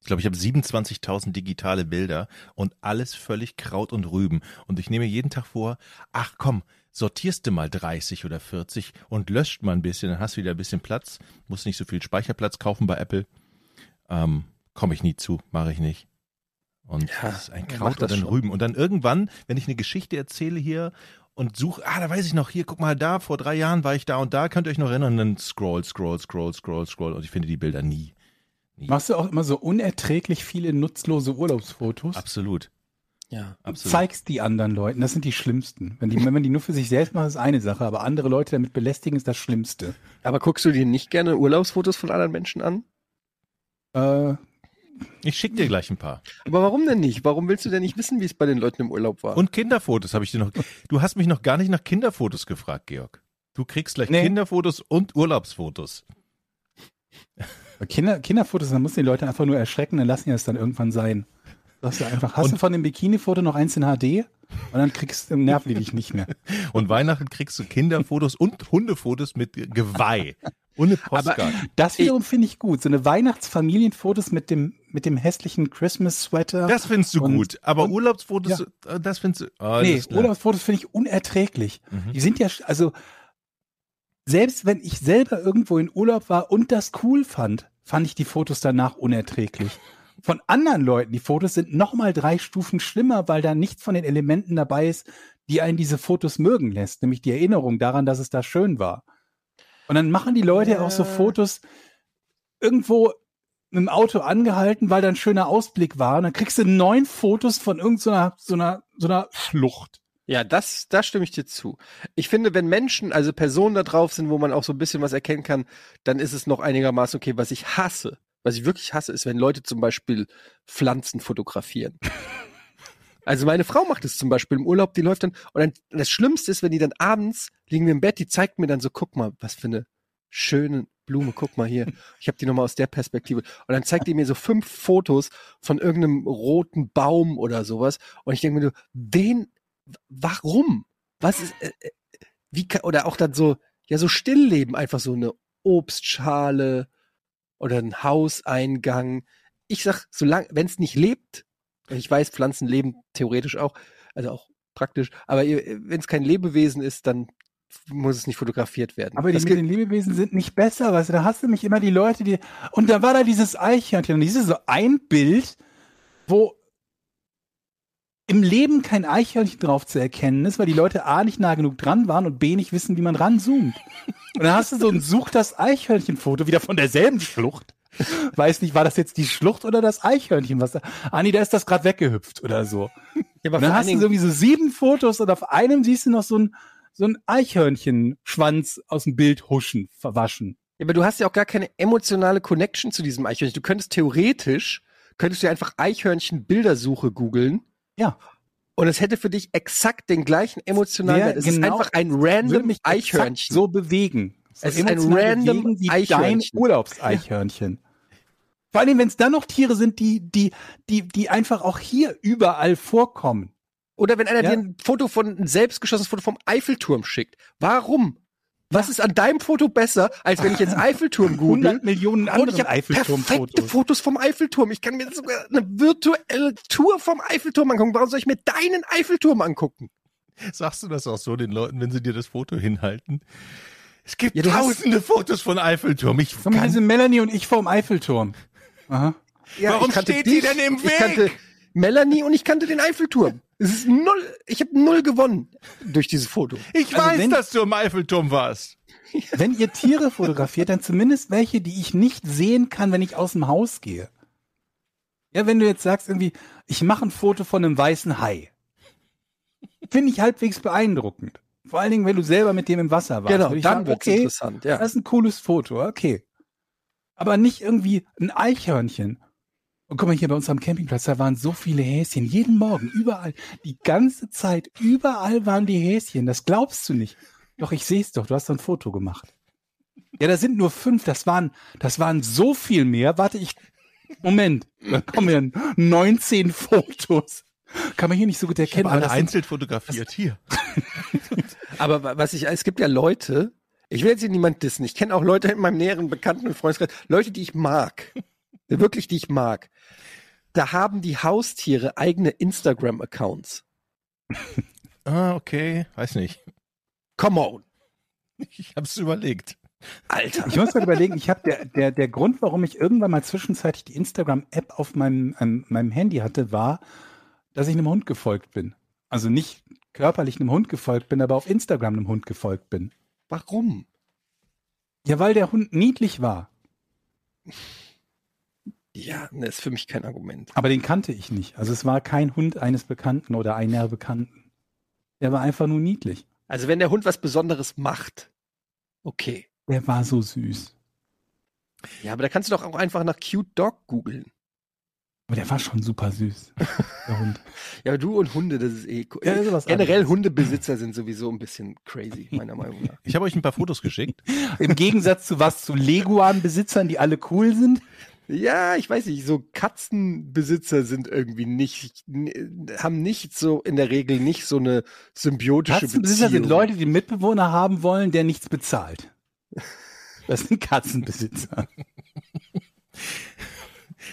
Ich glaube, ich habe 27.000 digitale Bilder und alles völlig Kraut und Rüben. Und ich nehme mir jeden Tag vor, ach komm, sortierst du mal 30 oder 40 und löscht mal ein bisschen, dann hast du wieder ein bisschen Platz. Musst nicht so viel Speicherplatz kaufen bei Apple. Ähm, Komme ich nie zu, mache ich nicht. Und Ja, das ist ein Kraut und ein. Rüben. Und dann irgendwann, wenn ich eine Geschichte erzähle hier und suche, ah, da weiß ich noch, hier, guck mal da, vor drei Jahren war ich da und da, könnt ihr euch noch erinnern? Und dann scroll, scroll, scroll, scroll, scroll und ich finde die Bilder nie. Machst du auch immer so unerträglich viele nutzlose Urlaubsfotos? Absolut. Ja. Absolut. Zeigst die anderen Leuten, das sind die schlimmsten. Wenn, die, wenn man die nur für sich selbst macht, ist eine Sache, aber andere Leute damit belästigen, ist das Schlimmste. Aber guckst du dir nicht gerne Urlaubsfotos von anderen Menschen an? Äh, Ich schicke dir gleich ein paar. Aber warum denn nicht? Warum willst du denn nicht wissen, wie es bei den Leuten im Urlaub war? Und Kinderfotos habe ich dir noch. Du hast mich noch gar nicht nach Kinderfotos gefragt, Georg. Du kriegst gleich Nee. Kinderfotos und Urlaubsfotos. Kinder, Kinderfotos, dann musst du die Leute einfach nur erschrecken, dann lassen die das dann irgendwann sein. Sagst du einfach, hast Und- du von dem Bikini-Foto noch eins in HD? Und dann kriegst du, dich nicht mehr. Und Weihnachten kriegst du Kinderfotos und Hundefotos mit Geweih. Ohne Postkarte. Das wiederum finde ich gut. So eine Weihnachtsfamilienfotos mit dem, mit dem hässlichen Christmas-Sweater. Das findest du Und- gut. Aber und- Urlaubsfotos, ja. äh, das findest du. Oh, nee. Urlaubsfotos finde ich unerträglich. Mhm. Die sind ja, also, selbst wenn ich selber irgendwo in Urlaub war und das cool fand, fand ich die Fotos danach unerträglich. Von anderen Leuten, die Fotos sind nochmal drei Stufen schlimmer, weil da nichts von den Elementen dabei ist, die einen diese Fotos mögen lässt, nämlich die Erinnerung daran, dass es da schön war. Und dann machen die Leute auch so Ja. Fotos irgendwo mit dem Auto angehalten, weil da ein schöner Ausblick war. Und dann kriegst du neun Fotos von irgendeiner so einer, so einer Schlucht. Ja, das, da stimme ich dir zu. Ich finde, wenn Menschen, also Personen da drauf sind, wo man auch so ein bisschen was erkennen kann, dann ist es noch einigermaßen okay. Was ich hasse, was ich wirklich hasse, ist, wenn Leute zum Beispiel Pflanzen fotografieren. Also meine Frau macht es zum Beispiel im Urlaub, die läuft dann, und dann, das Schlimmste ist, wenn die dann abends liegen wir im Bett, die zeigt mir dann so, guck mal, was für eine schöne Blume, guck mal hier. Ich habe die nochmal aus der Perspektive. Und dann zeigt die mir so fünf Fotos von irgendeinem roten Baum oder sowas. Und ich denke mir nur, wen, warum? Was ist, äh, äh, wie kann, oder auch dann so, ja, so Stillleben, einfach so eine Obstschale oder ein Hauseingang. Ich sag, solange, wenn es nicht lebt, ich weiß, Pflanzen leben theoretisch auch, also auch praktisch, aber wenn es kein Lebewesen ist, dann muss es nicht fotografiert werden. Aber die das mit gilt- den Lebewesen sind nicht besser, weißt du, da hast du mich immer die Leute, die, und da war da dieses Eichhörnchen und dieses so ein Bild, wo im Leben kein Eichhörnchen drauf zu erkennen ist, weil die Leute A nicht nah genug dran waren und B nicht wissen, wie man ranzoomt. Und dann hast du so ein Such das Eichhörnchen-Foto wieder von derselben Schlucht. Weiß nicht, war das jetzt die Schlucht oder das Eichhörnchen, was da, ah nee, da ist das gerade weggehüpft oder so. ja, aber dann hast du sowieso sieben Fotos und auf einem siehst du noch so ein, so ein Eichhörnchenschwanz aus dem Bild huschen, verwaschen. Ja, aber du hast ja auch gar keine emotionale Connection zu diesem Eichhörnchen. Du könntest theoretisch, könntest du ja einfach Eichhörnchen-Bildersuche googeln. Ja. Und es hätte für dich exakt den gleichen emotionalen Wert. Es genau ist einfach ein random Eichhörnchen. so bewegen. Es ist ein random Eichhörnchen. Urlaubseichhörnchen. Vor allem, wenn es dann noch Tiere sind, die, die, die, die einfach auch hier überall vorkommen. Oder wenn einer Ja. dir ein Foto von, ein selbstgeschossenes Foto vom Eiffelturm schickt. Warum? Was ist an deinem Foto besser, als wenn ich jetzt Eiffelturm google? 100 Millionen ich andere habe perfekte Eiffelturmfotos. Fotos vom Eiffelturm. Ich kann mir sogar eine virtuelle Tour vom Eiffelturm angucken. Warum soll ich mir deinen Eiffelturm angucken? Sagst du das auch so den Leuten, wenn sie dir das Foto hinhalten? Es gibt Ja, du hast- tausende Fotos von Eiffelturm. Ich hier kann, sind Melanie und ich vorm Eiffelturm. Aha. Warum ich kannte steht die denn im Ich Weg? kannte Melanie und ich kannte den Eiffelturm. Es ist null, ich habe null gewonnen durch dieses Foto. ich Also weiß, wenn- dass du im Eiffelturm warst. Wenn ihr Tiere fotografiert, dann zumindest welche, die ich nicht sehen kann, wenn ich aus dem Haus gehe. Ja, wenn du jetzt sagst irgendwie, ich mache ein Foto von einem weißen Hai. Finde ich halbwegs beeindruckend. Vor allen Dingen, wenn du selber mit dem im Wasser warst. Genau, dann sagen, wird's okay, interessant. Ja. das ist ein cooles Foto, okay. Aber nicht irgendwie ein Eichhörnchen. Und guck mal hier bei uns am Campingplatz, da waren so viele Häschen. Jeden Morgen, überall, die ganze Zeit, überall waren die Häschen. Das glaubst du nicht. Doch, ich sehe es doch, du hast doch ein Foto gemacht. Ja, da sind nur fünf, das waren, das waren so viel mehr. Warte, ich, Moment, da kommen ja 19 Fotos. Kann man hier nicht so gut erkennen. Alle aber das sind- einzeln fotografiert. Hier. Aber wa- was ich, es gibt ja Leute, ich will jetzt hier niemand dissen, ich kenne auch Leute in meinem näheren Bekannten- und Freundeskreis, Leute, die ich mag, wirklich, die ich mag. Da haben die Haustiere eigene Instagram-Accounts. Ah, okay. Weiß nicht. Come on, Ich hab's überlegt. Alter. Ich muss mal überlegen, ich habe der, der, der Grund, warum ich irgendwann mal zwischenzeitlich die Instagram-App auf meinem, ähm, meinem Handy hatte, war, dass ich einem Hund gefolgt bin. Also nicht körperlich einem Hund gefolgt bin, aber auf Instagram einem Hund gefolgt bin. Warum? Ja, weil der Hund niedlich war. Ja, ne, ist für mich kein Argument. Aber den kannte ich nicht. Also es war kein Hund eines Bekannten oder einer Bekannten. Der war einfach nur niedlich. Also wenn der Hund was Besonderes macht, okay. Der war so süß. Ja, aber da kannst du doch auch einfach nach Cute Dog googeln. Aber der war schon super süß. Der Hund. Ja, du und Hunde, das ist eh cool. Ja, ist Generell anderes. Hundebesitzer sind sowieso ein bisschen crazy, meiner Meinung nach. Ich habe euch ein paar Fotos geschickt. Im Gegensatz zu was zu Leguan-Besitzern, die alle cool sind. Ja, ich weiß nicht, so Katzenbesitzer sind irgendwie nicht, haben nicht so, in der Regel nicht so eine symbiotische Katzenbesitzer Beziehung. sind Leute, die Mitbewohner haben wollen, der nichts bezahlt. Das sind Katzenbesitzer.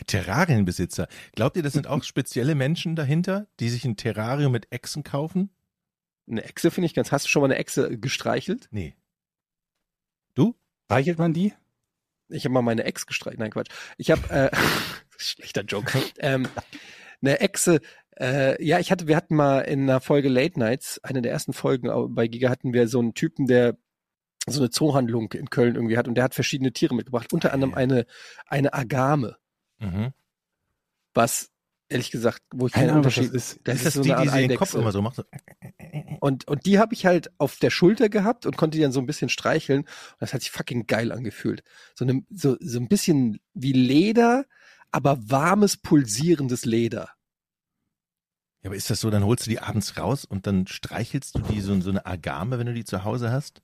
Terrarienbesitzer. Glaubt ihr, das sind auch spezielle Menschen dahinter, die sich ein Terrarium mit Echsen kaufen? Eine Echse finde ich ganz, hast du schon mal eine Echse gestreichelt? Nee. Reichelt man die? Ich habe mal meine Ex gestreichelt, nein, Quatsch. Ich habe, äh, schlechter Joke. ähm, eine Echse, äh, ja, ich hatte, wir hatten mal in einer Folge Late Nights, eine der ersten Folgen bei Giga hatten wir so einen Typen, der so eine Zoohandlung in Köln irgendwie hat und der hat verschiedene Tiere mitgebracht, unter anderem eine, eine Agame, Mhm. was ehrlich gesagt, wo ich Keine keinen Unterschied, das ist. das ist ist das so die, eine die sie den Kopf immer so macht? So. Und, und die habe ich halt auf der Schulter gehabt und konnte die dann so ein bisschen streicheln. Und das hat sich fucking geil angefühlt. So, eine, so, so ein bisschen wie Leder, aber warmes, pulsierendes Leder. Ja, aber ist das so, dann holst du die abends raus und dann streichelst du die so, so eine Agame, wenn du die zu Hause hast?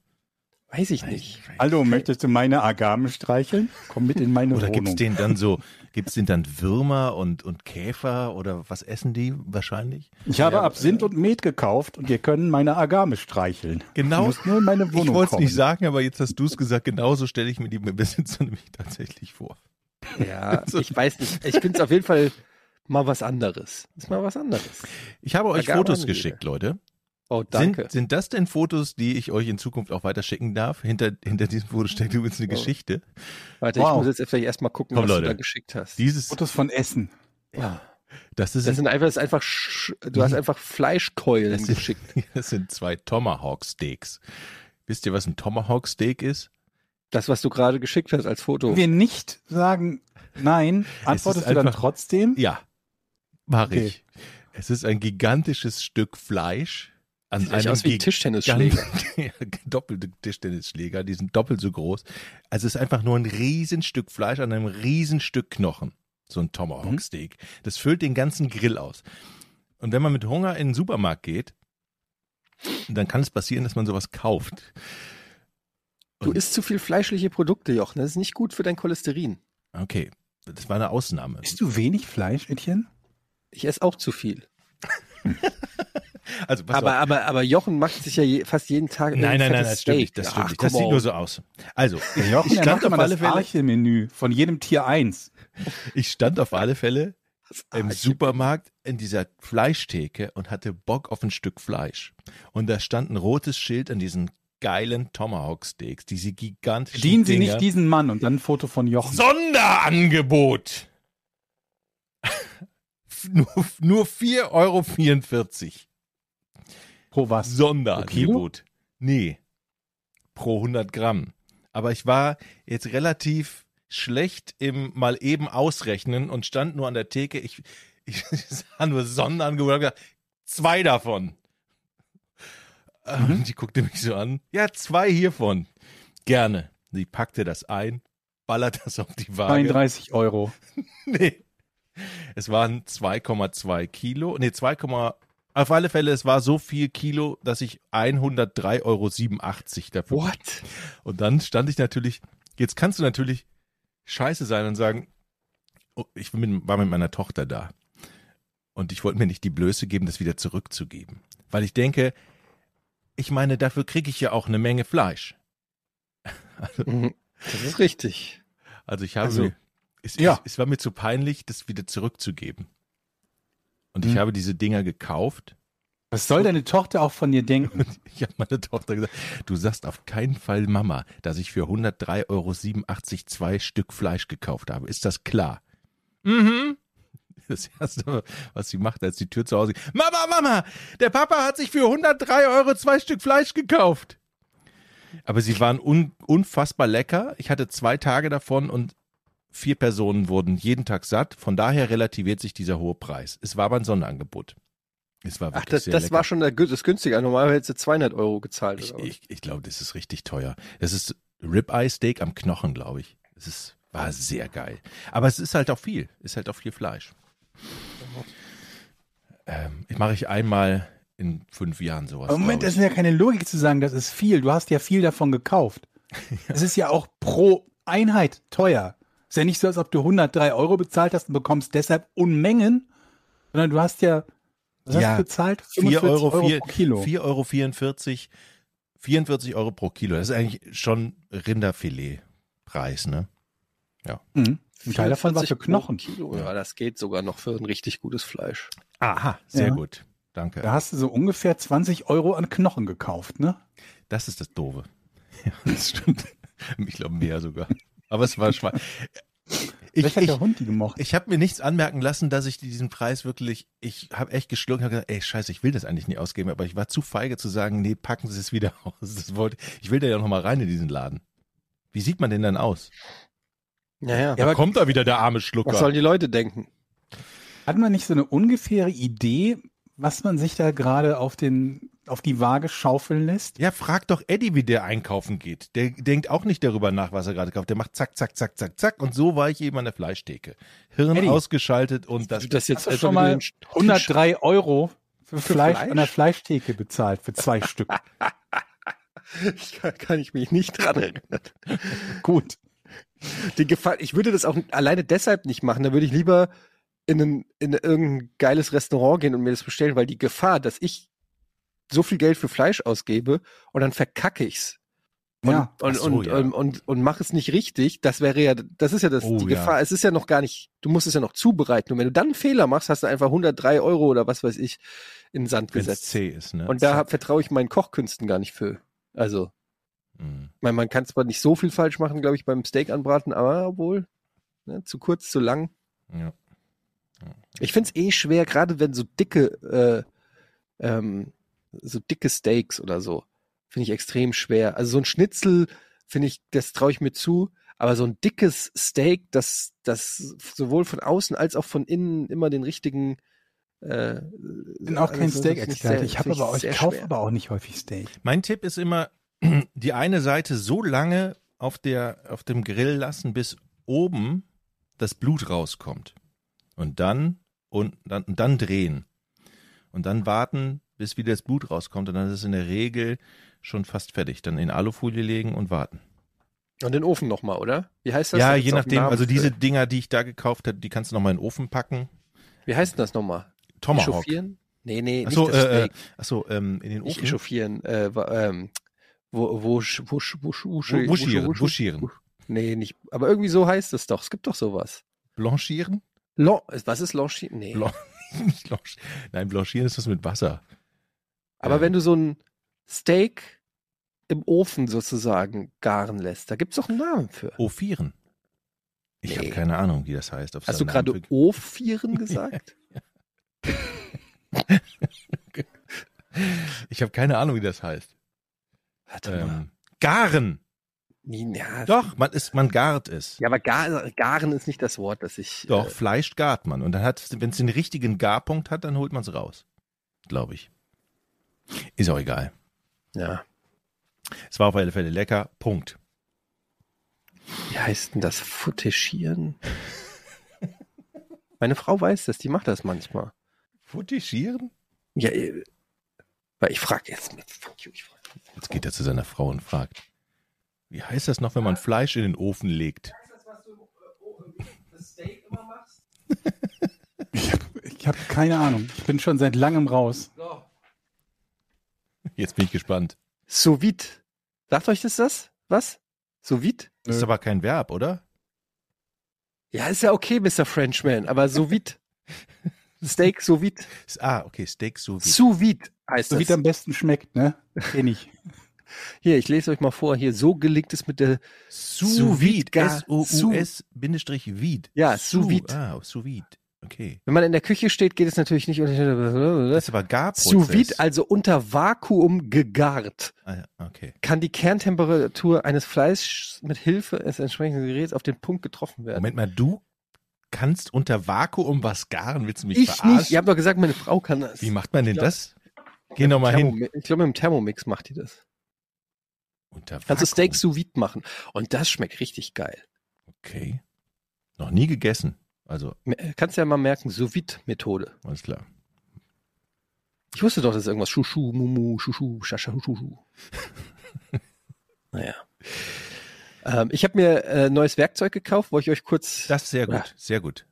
Weiß ich nicht. Hallo, möchtest du meine Agamen streicheln? Komm mit in meine Oder gibt's Wohnung. den dann so, gibt's den dann Würmer und, und Käfer oder was essen die wahrscheinlich? Ich habe Absinth und Met gekauft und ihr können meine Agame streicheln. Genau. Du musst nur in meine Ich Wohnung wollte es nicht sagen, aber jetzt hast du es gesagt. Genauso stelle ich mir die Besitzer nämlich tatsächlich vor. Ja, ich weiß nicht. Ich finde es auf jeden Fall mal was anderes. Ist mal was anderes. Ich habe euch gab Fotos geschickt, Leute. Oh, danke. Sind, sind das denn Fotos, die ich euch in Zukunft auch weiter schicken darf? Hinter, hinter diesem Foto steckt übrigens eine Oh. Geschichte. Warte, ich Wow. muss jetzt vielleicht erstmal gucken, Komm, was Leute. du da geschickt hast. Dieses, Fotos von Essen. Ja. das ist, Das sind einfach, das ist einfach, Sch- du hast einfach Fleischkeulen das, sind, geschickt. das sind zwei Tomahawk Steaks. Wisst ihr, was ein Tomahawk Steak ist? Das, was du gerade geschickt hast als Foto. Wenn wir nicht sagen nein, antwortest du dann einfach- trotzdem? Ja, mache Okay. ich. Es ist ein gigantisches Stück Fleisch an Sieht einem aus wie Tischtennisschläger. ja, doppelte Tischtennisschläger, die sind doppelt so groß. Also es ist einfach nur ein Riesenstück Fleisch an einem Riesenstück Knochen. So ein Tomahawk Steak. Das füllt den ganzen Grill aus. Und wenn man mit Hunger in den Supermarkt geht, dann kann es passieren, dass man sowas kauft. Du isst zu viel fleischliche Produkte, Jochen. Das ist nicht gut für dein Cholesterin. Okay, das war eine Ausnahme. Isst du wenig Fleisch, Etienne? Ich esse auch zu viel. Also, pass Aber, auf. aber, aber Jochen macht sich ja je, fast jeden Tag ein Nein, nein, nein, das stimmt nicht. Das, stimmt Ach, nicht. das sieht nur so aus. Also, Der Jochen, ich stand auf immer alle das Fälle, Arche-Menü von jedem Tier eins. ich stand auf alle Fälle im Supermarkt in dieser Fleischtheke und hatte Bock auf ein Stück Fleisch. Und da stand ein rotes Schild an diesen geilen Tomahawk Steaks, diese gigantischen Bedienen Sie Dinger. nicht diesen Mann und dann ein Foto von Jochen. Sonderangebot! nur, nur 4,44 Euro. Pro was? Sonderangebot. Nee. Pro 100 Gramm. Aber ich war jetzt relativ schlecht im mal eben ausrechnen und stand nur an der Theke. Ich, ich sah nur Sonderangebot und gesagt, zwei davon. Und die guckte mich so an. Ja, zwei hiervon. Gerne. Sie packte das ein, ballert das auf die Waage. 32 Euro. Nee. Es waren 2,2 Kilo. Nee, 2, auf alle Fälle, es war so viel Kilo, dass ich 103,87 Euro dafür. What? Und dann stand ich natürlich, jetzt kannst du natürlich scheiße sein und sagen, oh, ich bin war mit meiner Tochter da. Und ich wollte mir nicht die Blöße geben, das wieder zurückzugeben. Weil ich denke, ich meine, dafür kriege ich ja auch eine Menge Fleisch. Mhm. Das ist richtig. Also ich habe Also, mir, es, ja. es, es war mir zu peinlich, das wieder zurückzugeben. Und ich Hm. habe diese Dinger gekauft. Was soll deine Tochter auch von dir denken? Ich habe meiner Tochter gesagt, du sagst auf keinen Fall Mama, dass ich für 103,87 Euro zwei Stück Fleisch gekauft habe. Ist das klar? Mhm. Das erste, was sie macht, als die Tür zu Hause geht, Mama, Mama, der Papa hat sich für 103 Euro zwei Stück Fleisch gekauft. Aber sie waren un, unfassbar lecker. Ich hatte zwei Tage davon und vier Personen wurden jeden Tag satt. Von daher relativiert sich dieser hohe Preis. Es war aber ein Sonderangebot. Es war Ach, wirklich das, sehr das lecker. war schon der, das günstige. Normalerweise hättest du 200 Euro gezahlt. Ich, ich, ich glaube, das ist richtig teuer. Das ist Ribeye Steak am Knochen, glaube ich. Es ist, war sehr geil. Aber es ist halt auch viel. Ist halt auch viel Fleisch. Ähm, ich mache ich einmal in fünf Jahren sowas. Aber Moment, das ist ja keine Logik zu sagen, das ist viel. Du hast ja viel davon gekauft. Es ist ja auch pro Einheit teuer. Ist ja nicht so, als ob du 103 Euro bezahlt hast und bekommst deshalb Unmengen, sondern du hast ja, was Ja, hast du bezahlt? 4 Euro, Euro 4, pro Kilo. 4 Euro 44, 44 Euro pro Kilo. Das ist eigentlich schon Rinderfiletpreis, ne? Mhm. Ein Teil davon war 44 für Knochen. Kilo. Ja, das geht sogar noch für ein richtig gutes Fleisch. Aha, sehr Ja. gut. Danke. Da hast du so ungefähr 20 Euro an Knochen gekauft, ne? Das ist das Doofe. Ja, das stimmt. Ich glaube mehr sogar. Aber es war schwein. Ich, Vielleicht hat ich, der Hund die gemocht. ich habe mir nichts anmerken lassen, dass ich diesen Preis wirklich, ich habe echt geschluckt und habe gesagt, ey, scheiße, ich will das eigentlich nie ausgeben, aber ich war zu feige zu sagen, nee, packen Sie es wieder aus. Das wollte, ich will da ja noch mal rein in diesen Laden. Wie sieht man denn dann aus? Ja, ja. Da kommt da wieder der arme Schlucker. Was sollen die Leute denken? Hat man nicht so eine ungefähre Idee, was man sich da gerade auf den, auf die Waage schaufeln lässt? ja, frag doch Eddie, wie der einkaufen geht. Der denkt auch nicht darüber nach, was er gerade kauft. Der macht zack, zack, zack, zack, zack. Und so war ich eben an der Fleischtheke. Hirn Eddie. ausgeschaltet und das. Du das jetzt Hast du einfach schon mal den Tisch- 103 Euro für, Fleisch, Fleisch? an der Fleischtheke bezahlt, für zwei Stück. ich kann, kann ich mich nicht dran erinnern. Gut. Die Gefahr, ich würde das auch alleine deshalb nicht machen. Da würde ich lieber in, ein, in irgendein geiles Restaurant gehen und mir das bestellen, weil die Gefahr, dass ich so viel Geld für Fleisch ausgebe und dann verkacke ich's. Und, Ja. und, so, und, ja. und, und, und mach es nicht richtig, das wäre ja, das ist ja das, Oh, die ja. Gefahr. Es ist ja noch gar nicht, du musst es ja noch zubereiten. Und wenn du dann einen Fehler machst, hast du einfach 103 Euro oder was weiß ich in den Sand Wenn es gesetzt. C ist, ne? Und da vertraue ich meinen Kochkünsten gar nicht für. Also, Mhm. ich meine, man kann zwar nicht so viel falsch machen, glaube ich, beim Steak anbraten, aber obwohl, ne, zu kurz, zu lang. Ja. Ich find's eh schwer, gerade wenn so dicke, äh, ähm, so dicke Steaks oder so, finde ich extrem schwer. Also so ein Schnitzel, finde ich, das traue ich mir zu, aber so ein dickes Steak, das, das sowohl von außen als auch von innen immer den richtigen äh, bin auch kein also, finde Steak-Experte. Ich habe finde aber auch, ich kaufe aber auch nicht häufig Steak. Mein Tipp ist immer, die eine Seite so lange auf, der, auf dem Grill lassen, bis oben das Blut rauskommt. Und dann, und dann, und dann drehen. Und dann warten, bis wieder das Blut rauskommt. Und dann ist es in der Regel schon fast fertig. Dann in Alufolie legen und warten. Und den Ofen nochmal, oder? Wie heißt das? ja, je nachdem. Also diese Dinger, die ich da gekauft habe, die kannst du nochmal in den Ofen packen. Wie heißt denn das nochmal? Tomahawk. Echauffieren? Nee, nee, Achso, nicht äh, äh, achso ähm, in den Nicht Ofen. echauffieren. Äh, wa- ähm, wo, wo, wo, wo, wo, wo, buschieren. Nee, nicht. Aber irgendwie so heißt es doch. Es gibt doch sowas. Blanchieren? Lan was ist Lanchieren? Nee. Blanc nicht Blanch Nein, Blanchieren ist das mit Wasser. Aber äh, wenn du so ein Steak im Ofen sozusagen garen lässt, da gibt's doch einen Namen für. Ofieren. Ich Nee. habe keine Ahnung, wie das heißt. Hast du gerade Ofieren gesagt? Ich habe keine Ahnung, wie das heißt. Warte mal. Ähm, garen. Ja, Doch, man ist, man gart es. Ja, aber gar, garen ist nicht das Wort, das ich. Doch, Äh, Fleisch gart man. Und dann hat wenn es den richtigen Garpunkt hat, dann holt man es raus. Glaube ich. Ist auch egal. ja. Es war auf alle Fälle lecker. Punkt. Wie heißt denn das? Futischieren? Meine Frau weiß das, die macht das manchmal. Futischieren? Ja, äh, weil ich frage jetzt mit. Fuck you, ich frag. Jetzt geht er zu seiner Frau und fragt. Wie heißt das noch, wenn man Fleisch in den Ofen legt? Ich habe ich hab keine Ahnung. Ich bin schon seit langem raus. Jetzt bin ich gespannt. Sous vide. Sagt euch das das? Was? Sous vide? Das ist aber kein Verb, oder? Ja, ist ja okay, Mr. Frenchman, aber sous vide. Steak sous vide. Ah, okay, Steak sous vide. Sous vide heißt So wie das. es am besten schmeckt, ne? Kenn ich. Hier, ich lese euch mal vor. Hier, so gelingt es mit der Sous Sous vide vide. gar- S-O-U-S Bindestrich vide. Ja, sous. Ah, sous. Okay. Wenn man in der Küche steht, geht es natürlich nicht unter Das ist aber Garprozess. Sous vide, also unter Vakuum gegart, Ah, okay. kann die Kerntemperatur eines Fleischs mit Hilfe des entsprechenden Geräts auf den Punkt getroffen werden. Moment mal, du kannst unter Vakuum was garen? Willst du mich ich verarschen? nicht. Ihr habt doch gesagt, meine Frau kann das. Wie macht man denn Ja. das? Geh noch mal hin. Ich glaube, mit dem Thermomix macht die das. Unter Kannst du. Steak sous vide machen. Und das schmeckt richtig geil. Okay. Noch nie gegessen. Also, Me- Kannst ja mal merken, sous vide Methode. alles klar. Ich wusste doch, das ist irgendwas Schuschu, Mumu, Schuschu, Schascha, Schuschu. naja. Ähm, ich habe mir äh, neues Werkzeug gekauft, wollte ich euch kurz. Das ist sehr Ja. gut, sehr gut.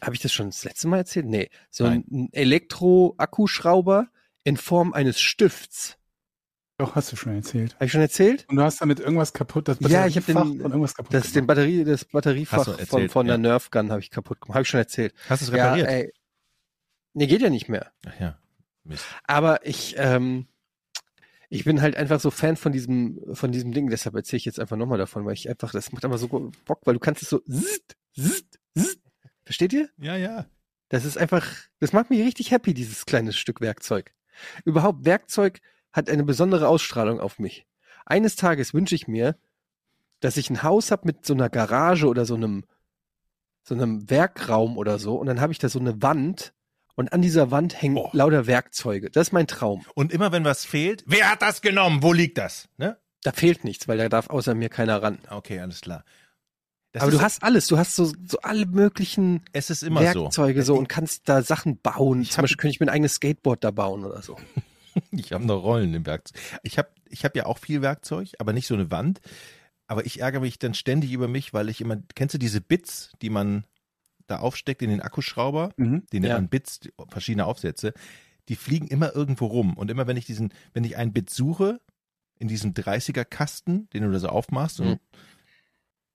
Habe ich das schon das letzte Mal erzählt? Nee. So Nein. ein Elektro-Akkuschrauber in Form eines Stifts. Doch, hast du schon erzählt. Habe ich schon erzählt? Und du hast damit irgendwas kaputt, das Ja, ich hab den- Batteriefach von irgendwas kaputt Das ist den gemacht. Batterie, das Batteriefach von, erzählt, von der ja. Nerf Gun habe ich kaputt gemacht. Habe ich schon erzählt. Hast du es Ja, repariert? ey. Nee, geht ja nicht mehr. Ach ja. Mist. Aber ich, ähm, ich bin halt einfach so Fan von diesem, von diesem Ding. Deshalb erzähle ich jetzt einfach nochmal davon, weil ich einfach, das macht einfach so Bock, weil du kannst es so, zzt, zzt, zzt. versteht ihr? Ja, ja. Das ist einfach, das macht mich richtig happy, dieses kleine Stück Werkzeug. Überhaupt, Werkzeug hat eine besondere Ausstrahlung auf mich. Eines Tages wünsche ich mir, dass ich ein Haus habe mit so einer Garage oder so einem, so einem Werkraum oder so, und dann habe ich da so eine Wand, und an dieser Wand hängen Boah. lauter Werkzeuge. Das ist mein Traum. Und immer wenn was fehlt, wer hat das genommen? Wo liegt das? Ne? Da fehlt nichts, weil da darf außer mir keiner ran. Okay, alles klar. Das Aber du hast alles, du hast so, so alle möglichen immer so. Werkzeuge so, und kannst da Sachen bauen. Ich Zum Beispiel könnte ich mir ein eigenes Skateboard da bauen oder so. Ich habe noch Rollen im Werkzeug. Ich habe ich hab ja auch viel Werkzeug, aber nicht so eine Wand. Aber ich ärgere mich dann ständig über mich, weil ich immer, kennst du diese Bits, die man da aufsteckt in den Akkuschrauber? Mhm. Die nennt Ja. man Bits, verschiedene Aufsätze. Die fliegen immer irgendwo rum. Und immer wenn ich diesen, wenn ich einen Bit suche, in diesem 30er Kasten, den du da so aufmachst, Mhm. und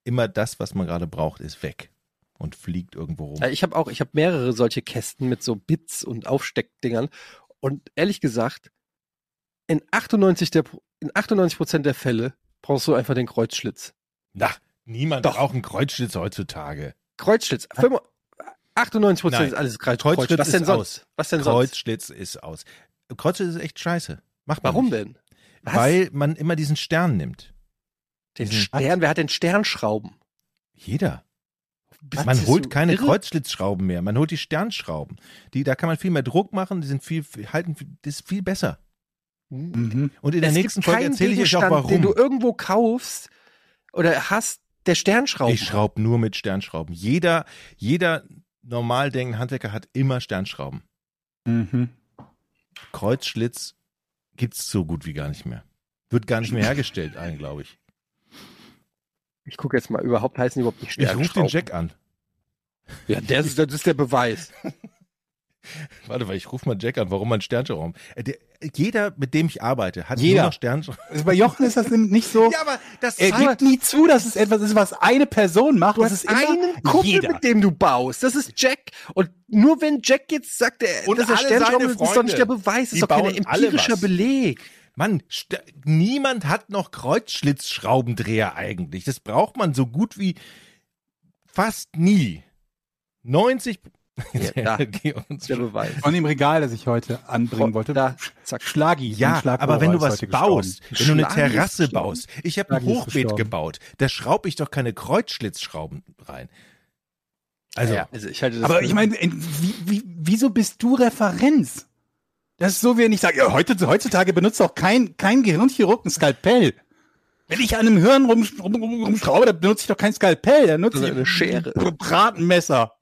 immer das, was man gerade braucht, ist weg und fliegt irgendwo rum. Ja, Ich habe auch, ich habe mehrere solche Kästen mit so Bits und Aufsteckdingern. Und ehrlich gesagt, in 98 der, in 98 Prozent der Fälle brauchst du einfach den Kreuzschlitz. Na, niemand Doch. braucht einen Kreuzschlitz heutzutage. Kreuzschlitz. 95 98 Prozent ist alles Kreuz, Kreuzschlitz Kreuzschlitz. Was denn ist sonst? aus. Was denn sonst? Kreuzschlitz ist aus. Kreuzschlitz ist echt scheiße. Macht man Warum nicht. denn? Was? Weil man immer diesen Stern nimmt. den diesen- Stern, wer hat den Sternschrauben? Jeder. Bist man holt keine irre? Kreuzschlitzschrauben mehr. Man holt die Sternschrauben. Die, da kann man viel mehr Druck machen. Die sind viel, halten, das ist viel besser. Mhm. Und in der es nächsten gibt Folge erzähle ich euch auch Gegenstand, Den du warum. irgendwo kaufst oder hast, der Sternschrauben. Ich schraube nur mit Sternschrauben. Jeder, jeder normal denkende Handwerker hat immer Sternschrauben. Mhm. Kreuzschlitz gibt's so gut wie gar nicht mehr. Wird gar nicht mehr hergestellt, glaube ich. Ich gucke jetzt mal, überhaupt heißen die überhaupt nicht Ich rufe den Sternschrauben. Jack an. Ja, der das ist der Beweis. Warte, weil ich rufe mal Jack an, warum man Sternschrauben. Äh, der, jeder, mit dem ich arbeite, hat Jeder. nur noch Sternschrauben. Also bei Jochen ist das nicht so. Ja, aber das er gibt nie zu, dass es etwas ist, was eine Person macht. Du das ist einen Kumpel, jeder. mit dem du baust. Das ist Jack. Und nur wenn Jack jetzt sagt, er, Und dass er alle Sternschrauben seine ist, ist doch Freunde. nicht der Beweis. Die ist doch kein empirischer. Beleg. Mann, niemand hat noch Kreuzschlitzschraubendreher eigentlich. Das braucht man so gut wie fast nie. 90 Ja, da. Der. Beweis. Von dem Regal, das ich heute anbringen wollte. Da, zack. Schlagi. Ja, aber wenn du was baust, gestorben. wenn du eine Terrasse baust, ich habe ein Hochbeet gebaut, da schraube ich doch keine Kreuzschlitzschrauben rein. Also, ja, also ich halte das Aber ich meine, wie, wie, wieso bist du Referenz? Das ist so, wie wenn ich sage, ja, heute, heutzutage benutzt auch kein, kein Gehirnchirurg ein Skalpell. Wenn ich an einem Hirn rum, rum, rum, rumschraube, dann benutze ich doch kein Skalpell, dann nutze Also ich eine Schere. ein Bratenmesser.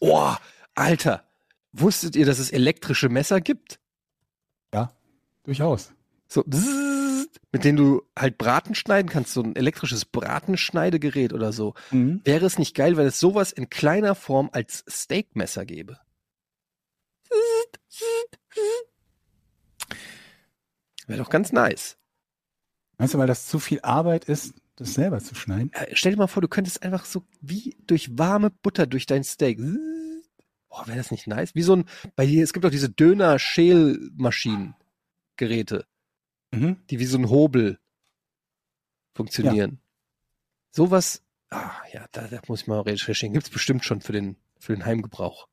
Oh, Alter. Wusstet ihr, dass es elektrische Messer gibt? Durchaus. So, mit denen du halt Braten schneiden kannst, so ein elektrisches Bratenschneidegerät oder so. Mhm. Wäre es nicht geil, wenn es sowas in kleiner Form als Steakmesser gäbe? Wäre doch ganz nice. Meinst du, weil das zu viel Arbeit ist, das selber zu schneiden? Äh, Stell dir mal vor, du könntest einfach so wie durch warme Butter durch dein Steak. Oh, wäre das nicht nice? Wie so ein, bei dir, es gibt auch diese Döner-Schälmaschinen, Geräte, Mhm. die wie so ein Hobel funktionieren. Sowas, ah, ja, da, da muss ich mal recherchieren. Gibt's bestimmt schon für den, für den Heimgebrauch.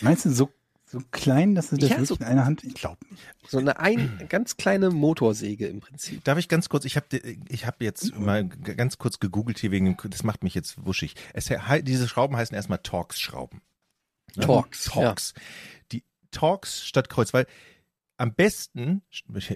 Meinst du, so, so klein, dass du das Ja, wirklich so- in einer Hand, ich glaube nicht. So eine ein, ganz kleine Motorsäge im Prinzip. Darf ich ganz kurz, ich habe ich hab jetzt mal ganz kurz gegoogelt hier wegen dem, das macht mich jetzt wuschig. Es, diese Schrauben heißen erstmal Torx-Schrauben. Ne? Torx, Torx. Die Torx statt Kreuz, weil am besten,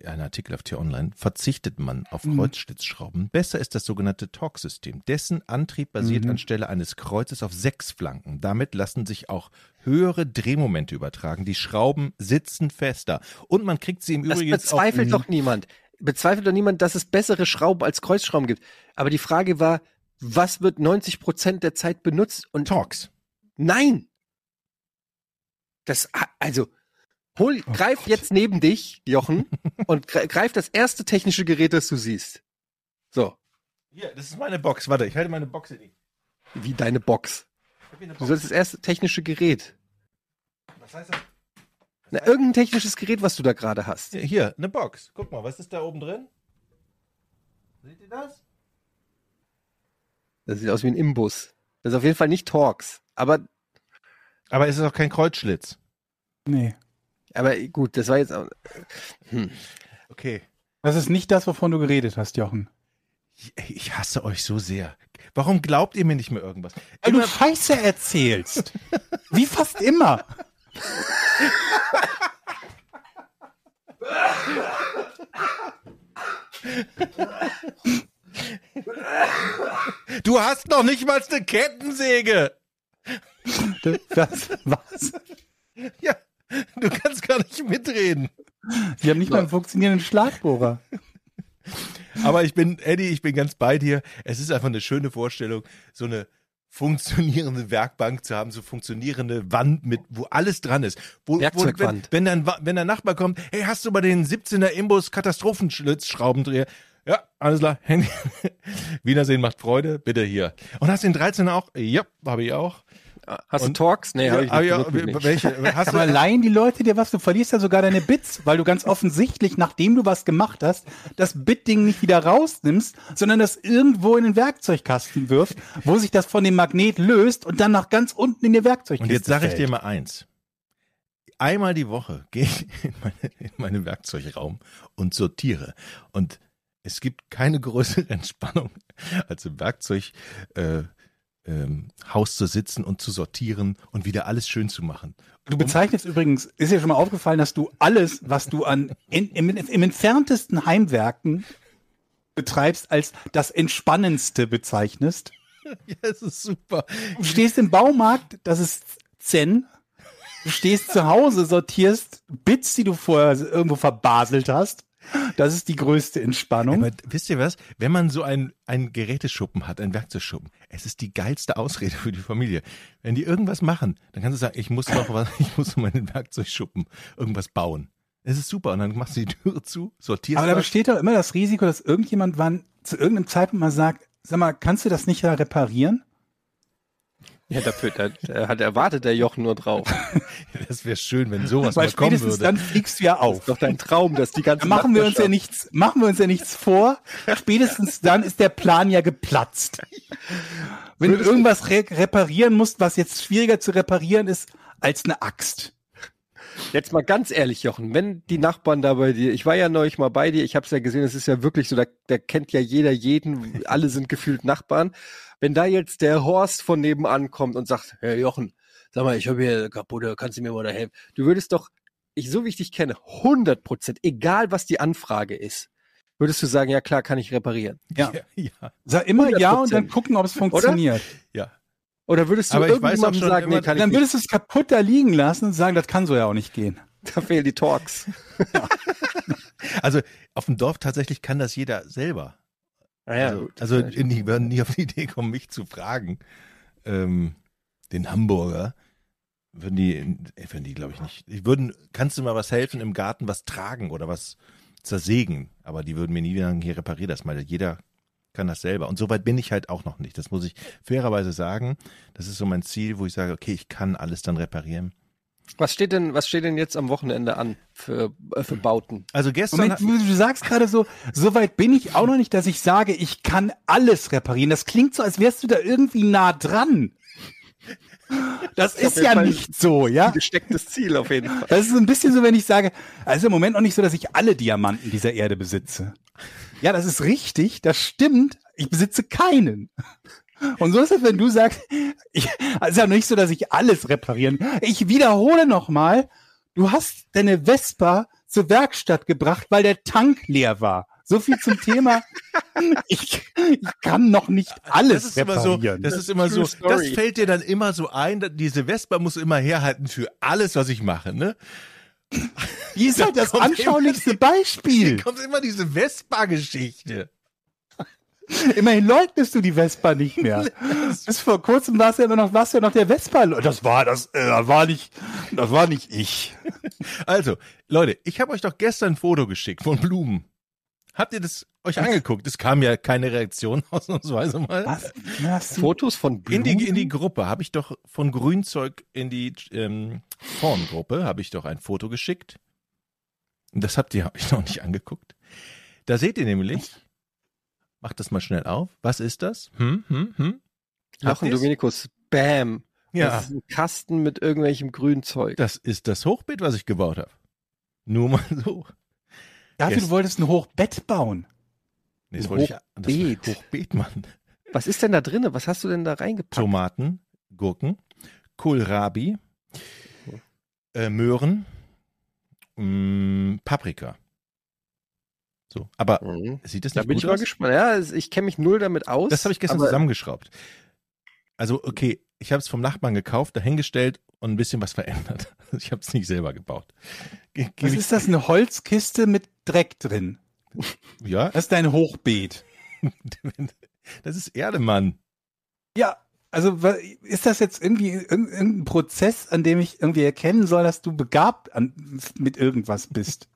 ein Artikel auf T-Online, verzichtet man auf Mhm. Kreuzschlitzschrauben. Besser ist das sogenannte Torx-System. Dessen Antrieb basiert Mhm. anstelle eines Kreuzes auf sechs Flanken. Damit lassen sich auch höhere Drehmomente übertragen. Die Schrauben sitzen fester. Und man kriegt sie im Das Übrigen auch bezweifelt doch niemand. Bezweifelt doch niemand, dass es bessere Schrauben als Kreuzschrauben gibt. Aber die Frage war, was wird 90 Prozent der Zeit benutzt? Und Torx. nein! Das, also, hol, Oh greif Gott. jetzt neben dich, Jochen, und gre- greif das erste technische Gerät, das du siehst. So, Hier, das ist meine Box. Warte, ich halte meine Box in die. wie deine Box. Eine Du Box. sollst das erste technische Gerät. Was heißt das? Na, irgendein technisches Gerät, was du da gerade hast. Hier, Hier, eine Box. Guck mal, was ist da oben drin? Seht ihr das? Das sieht aus wie ein Imbus. Das ist auf jeden Fall nicht Torx. Aber, Aber es ist auch kein Kreuzschlitz. Nee. Aber gut, das war jetzt. auch- Hm. Okay. Das ist nicht das, wovon du geredet hast, Jochen. Ich, ich hasse euch so sehr. Warum glaubt ihr mir nicht mehr irgendwas? Weil du Immer, Scheiße erzählst. Wie fast immer. du hast noch nicht mal eine Kettensäge. Das, was? Ja, Du kannst gar nicht mitreden. Sie haben nicht mal einen funktionierenden Schlagbohrer. Aber ich bin, Eddie, ich bin ganz bei dir. Es ist einfach eine schöne Vorstellung, so eine funktionierende Werkbank zu haben, so funktionierende Wand mit, wo alles dran ist. Wo, wo, wenn, Werkzeugwand. wenn, dann, wenn der Nachbar kommt, hey, hast du mal den 17er Imbus Katastrophenschlitzschraubendreher? Ja, alles klar. Wiedersehen macht Freude. Bitte hier. Und hast du den 13er auch? Ja, habe ich auch. Hast Und- du Talks? Nee, hab ich Ah, nicht. ja, benutzt nicht. welche? Hast Aber du, leihen die Leute dir was? Du verlierst ja sogar deine Bits, weil du ganz offensichtlich, nachdem du was gemacht hast, das Bit-Ding nicht wieder rausnimmst, sondern das irgendwo in den Werkzeugkasten wirft, wo sich das von dem Magnet löst und dann nach ganz unten in die Werkzeugkiste Und jetzt sage ich dir mal eins. Einmal die Woche gehe ich in, meine, in meinen Werkzeugraum und sortiere. Und es gibt keine größere Entspannung, als im Werkzeughaus äh, ähm, Haus zu sitzen und zu sortieren und wieder alles schön zu machen. Du bezeichnest übrigens, ist dir schon mal aufgefallen, dass du alles, was du an in, im, im entferntesten Heimwerken betreibst, als das Entspannendste bezeichnest. Ja, es ist super. Du stehst im Baumarkt, das ist Zen. Du stehst zu Hause, sortierst Bits, die du vorher irgendwo verbaselt hast. Das ist die größte Entspannung. Aber wisst ihr was? Wenn man so einen, einen Geräteschuppen hat, einen Werkzeugschuppen, es ist die geilste Ausrede für die Familie. Wenn die irgendwas machen, dann kannst du sagen, ich muss noch was, ich muss in meinen Werkzeugschuppen irgendwas bauen. Es ist super. Und dann machst du die Türe zu, sortierst Aber da was. besteht doch immer das Risiko, dass irgendjemand wann zu irgendeinem Zeitpunkt mal sagt, sag mal, kannst du das nicht da reparieren? Ja, dafür, da, da hat erwartet der Jochen nur drauf. Das wäre schön, wenn sowas Weil mal kommen spätestens würde. dann fliegst du ja Das auf. ist doch dein Traum, dass die ganze Da machen wir uns ja nichts, machen wir uns ja nichts vor. Spätestens dann ist der Plan ja geplatzt. Wenn du irgendwas re reparieren musst, was jetzt schwieriger zu reparieren ist als eine Axt. Jetzt mal ganz ehrlich, Jochen, wenn die Nachbarn da bei dir, ich war ja neulich mal bei dir, ich habe es ja gesehen, es ist ja wirklich so, da, da kennt ja jeder jeden, alle sind gefühlt Nachbarn. Wenn da jetzt der Horst von nebenan kommt und sagt, Herr Jochen, sag mal, ich habe hier kaputte, kannst du mir mal da helfen? Du würdest doch, ich so wie ich dich kenne, 100 Prozent, egal was die Anfrage ist, würdest du sagen, ja klar, kann ich reparieren. Ja. Ja, ja, Sag immer ja und dann 100%. gucken, ob es funktioniert. ja. Oder würdest du Aber ich weiß auch irgendjemandem schon sagen, immer- nee, kann ich Dann nicht, würdest du es kaputt da liegen lassen und sagen, das kann so ja auch nicht gehen. da fehlen die Talks. Also auf dem Dorf tatsächlich kann das jeder selber. Naja, also also die würden nie auf die Idee kommen, mich zu fragen. Ähm, den Hamburger würden die, äh, würden die glaube ich nicht. Die würden, kannst du mal was helfen im Garten, was tragen oder was zersägen? Aber die würden mir nie sagen, hier reparier das mal. Jeder kann das selber. Und soweit bin ich halt auch noch nicht. Das muss ich fairerweise sagen. Das ist so mein Ziel, wo ich sage, okay, ich kann alles dann reparieren. Was steht denn, was steht denn jetzt am Wochenende an für, äh, für Bauten? Also gestern, Moment, du, du sagst gerade so, so weit bin ich auch noch nicht, dass ich sage, ich kann alles reparieren. Das klingt so, als wärst du da irgendwie nah dran. Das ist ja Fall- nicht so, ja? Gestecktes Ziel auf jeden Fall. Das ist so ein bisschen so, wenn ich sage, also im Moment noch nicht so, dass ich alle Diamanten dieser Erde besitze. Ja, das ist richtig, das stimmt. Ich besitze keinen. Und so ist es, wenn du sagst, ich, also ist ja nicht so, dass ich alles reparieren. Ich wiederhole nochmal, du hast deine Vespa zur Werkstatt gebracht, weil der Tank leer war. So viel zum Thema. Ich, ich kann noch nicht alles das ist immer so, reparieren. das ist immer so, das fällt dir dann immer so ein, diese Vespa muss immer herhalten für alles, was ich mache, ne? Die ist halt das anschaulichste Hier Beispiel. kommt immer diese Vespa-Geschichte. Immerhin leugnest du die Vespa nicht mehr. Bis vor kurzem warst du ja immer noch, warst du ja noch der Vespa. Das war das, äh, das war nicht, das war nicht ich. Also, Leute, ich habe euch doch gestern ein Foto geschickt von Blumen. Habt ihr das euch angeguckt? Es kam ja keine Reaktion ausnahmsweise mal. Was? Was? Fotos von In Blumen? die, in die Gruppe habe ich doch von Grünzeug in die ähm, Formgruppe habe ich doch ein Foto geschickt. Und das habt ihr euch noch nicht angeguckt. Da seht ihr nämlich, macht das mal schnell auf. Was ist das? Hm, hm, hm. Jochen? Dominikus, bam. Ja, Das ist ein Kasten mit irgendwelchem grünen Zeug. das ist das Hochbeet, was ich gebaut habe. Nur mal so. Dafür, Yes. du wolltest ein Hochbett bauen. Nee, das Ein wollte ich, das Hochbeet. Hochbeet, Mann. Was ist denn da drinne? Was hast du denn da reingepackt? Tomaten, Gurken, Kohlrabi, äh, Möhren, mh, Paprika. So, aber Mhm. sieht das Da nicht bin gut ich mal aus? gespannt. Ja, ich kenne mich null damit aus. Das habe ich gestern zusammengeschraubt. Also, okay, ich habe es vom Nachbarn gekauft, dahingestellt und ein bisschen was verändert. Ich habe es nicht selber gebaut. Ge Was ist das? Eine Holzkiste mit Dreck drin. Ja, Das ist dein Hochbeet. das ist Erde, Mann. Ja, also ist das jetzt irgendwie irg- irgendein Prozess, an dem ich irgendwie erkennen soll, dass du begabt an, mit irgendwas bist?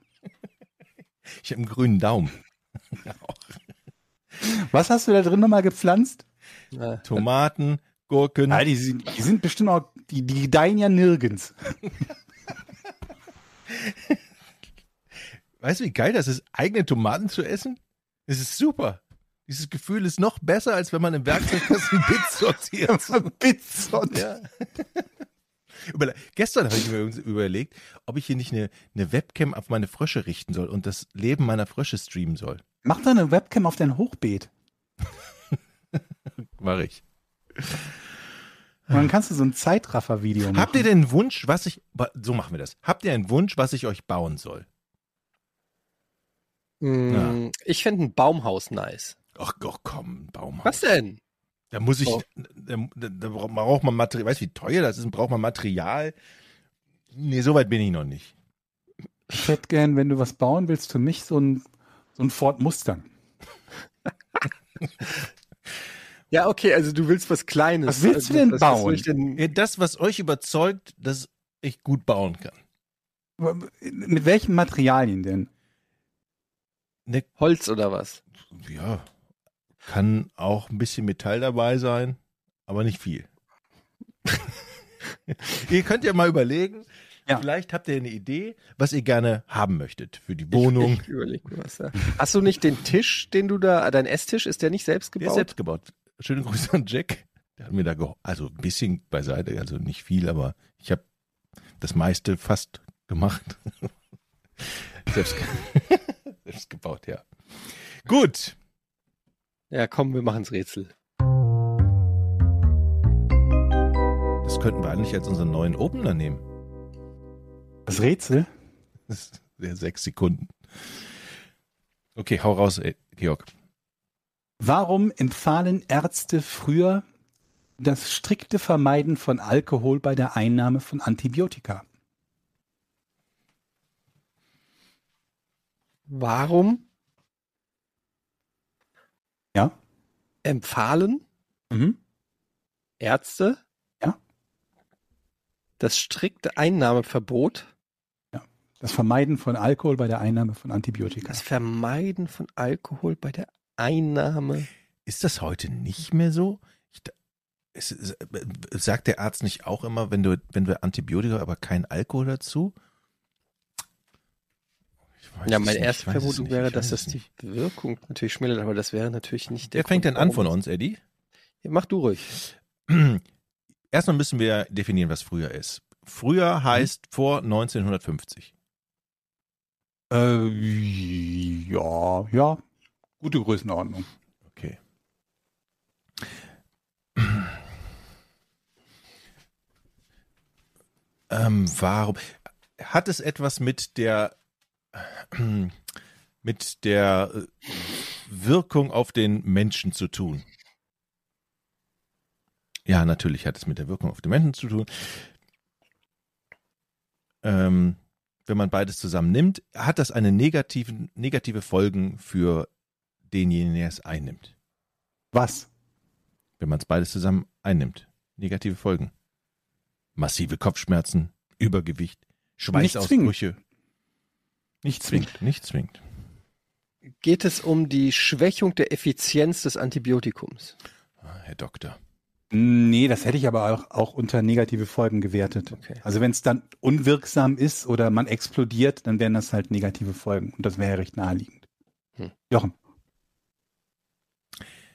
Ich habe einen grünen Daumen. Was hast du da drin nochmal gepflanzt? Ja. Tomaten, Gurken. Ah, die, sind, die sind bestimmt auch, die, die gedeihen ja nirgends. Weißt du, wie geil das ist, eigene Tomaten zu essen? Es ist super. Dieses Gefühl ist noch besser, als wenn man im Werkzeugkasten Bits sortiert. Pizza. Ja. Überle Gestern habe ich mir überlegt, ob ich hier nicht eine, eine Webcam auf meine Frösche richten soll und das Leben meiner Frösche streamen soll. Mach doch eine Webcam auf dein Hochbeet. Mache ich. Und dann kannst du so ein Zeitraffer-Video machen. Habt ihr denn einen Wunsch, was ich. So machen wir das. Habt ihr einen Wunsch, was ich euch bauen soll? Mm, Ich fände ein Baumhaus nice. Ach, ach komm, Baumhaus. Was denn? Da muss ich. Oh. Da, da, braucht man Material. Weißt du, wie teuer das ist? Braucht man Material? Nee, so weit bin ich noch nicht. Ich hätte gern, wenn du was bauen willst, für mich so ein, so ein Ford Mustang. Ja, okay, also du willst was Kleines. Was willst du Also, denn was- was bauen? ich denn- Ja, Das, was euch überzeugt, dass ich gut bauen kann. Mit welchen Materialien denn? Ne, Holz oder was? ja, kann auch ein bisschen Metall dabei sein, aber nicht viel. ihr könnt ja mal überlegen, Ja. vielleicht habt ihr eine Idee, was ihr gerne haben möchtet für die Wohnung. Ich, ich was. Ja. Hast du nicht den Tisch, den du da, dein Esstisch, ist der nicht selbst Der ist gebaut? selbst gebaut. Schöne Grüße an Jack. Der hat mir da. Also ein bisschen beiseite, also nicht viel, aber ich habe das meiste fast gemacht. selbst, selbst gebaut, ja. Gut. Ja, komm, wir machen's Rätsel. Das könnten wir eigentlich als unseren neuen Opener nehmen. Das Rätsel? Das ist ja sechs Sekunden. Okay, hau raus, ey, Georg. Warum empfahlen Ärzte früher das strikte Vermeiden von Alkohol bei der Einnahme von Antibiotika? Warum empfahlen Mhm. Ärzte Ja. das strikte Einnahmeverbot, Das Vermeiden von Alkohol bei der Einnahme von Antibiotika. das Vermeiden von Alkohol bei der Einnahme? Ist das heute nicht mehr so? Ich, es, es, sagt der Arzt nicht auch immer, wenn du, wenn wir Antibiotika, aber kein Alkohol dazu? Ja, nicht, erste Vermutung wäre, dass das die nicht. Wirkung natürlich schmälert, aber das wäre natürlich nicht der Wer fängt denn Grund, an warum- von uns, Eddie? Ja, mach du ruhig. Erstmal müssen wir definieren, was früher ist. Früher heißt vor 1950. Äh, ja, ja. Gute Größenordnung. Okay. Ähm, warum? Hat es etwas mit der mit der äh, Wirkung auf den Menschen zu tun? Ja, natürlich hat es mit der Wirkung auf den Menschen zu tun. Ähm, wenn man beides zusammen nimmt, hat das eine negativen, negative Folgen für denjenigen, der es einnimmt. Was? Wenn man es beides zusammen einnimmt. Negative Folgen. Massive Kopfschmerzen, Übergewicht, Schweißausbrüche. Nicht zwingend. Nicht zwingend. Geht es um die Schwächung der Effizienz des Antibiotikums? Ah, Herr Doktor. Nee, das hätte ich aber auch, auch unter negative Folgen gewertet. Okay. Also wenn es dann unwirksam ist oder man explodiert, dann wären das halt negative Folgen. Und das wäre recht naheliegend. Hm. Jochen.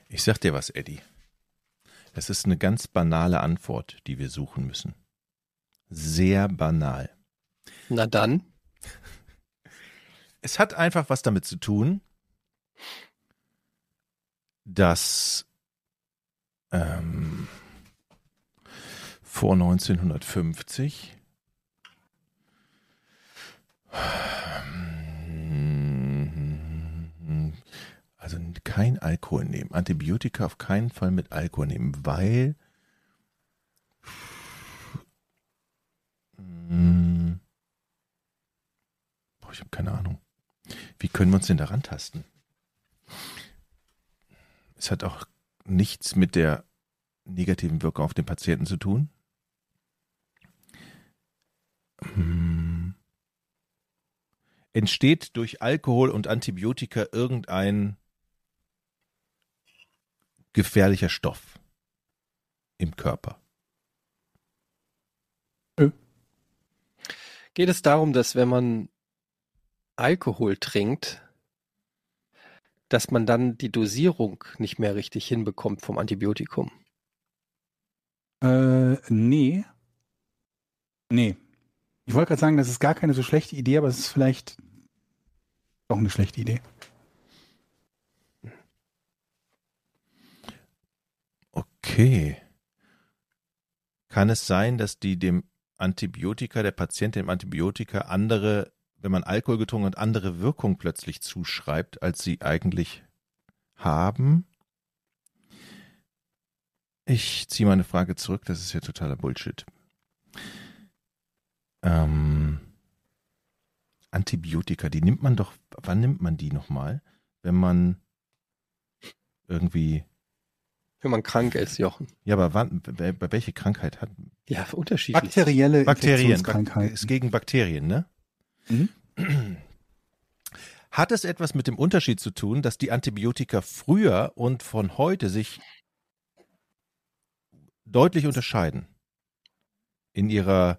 Ich sag dir was, Eddie. Es ist eine ganz banale Antwort, die wir suchen müssen. Sehr banal. Na dann. Es hat einfach was damit zu tun, dass ähm, vor 1950 also kein Alkohol nehmen, Antibiotika auf keinen Fall mit Alkohol nehmen, weil hm, ich habe keine Ahnung. Wie können wir uns denn daran tasten? Es hat auch nichts mit der negativen Wirkung auf den Patienten zu tun. Hm. Entsteht durch Alkohol und Antibiotika irgendein gefährlicher Stoff im Körper? Geht es darum, dass wenn man Alkohol trinkt, dass man dann die Dosierung nicht mehr richtig hinbekommt vom Antibiotikum? Äh, nee. Nee. Ich wollte gerade sagen, das ist gar keine so schlechte Idee, aber es ist vielleicht doch eine schlechte Idee. Okay. Kann es sein, dass die dem Antibiotika, der Patient dem Antibiotika andere, wenn man Alkohol getrunken hat, andere Wirkung plötzlich zuschreibt, als sie eigentlich haben? Ich ziehe meine Frage zurück, das ist ja totaler Bullshit. Ähm, Antibiotika, die nimmt man doch, wann nimmt man die nochmal? Wenn man irgendwie Wenn man krank ist, Jochen. Ja, aber wann, bei, bei welche Krankheit hat Ja, unterschiedlich. Bakterielle Bakterien? Bak Infektionskrankheiten. ist gegen Bakterien, ne? Mhm. Hat es etwas mit dem Unterschied zu tun, dass die Antibiotika früher und von heute sich deutlich unterscheiden? In ihrer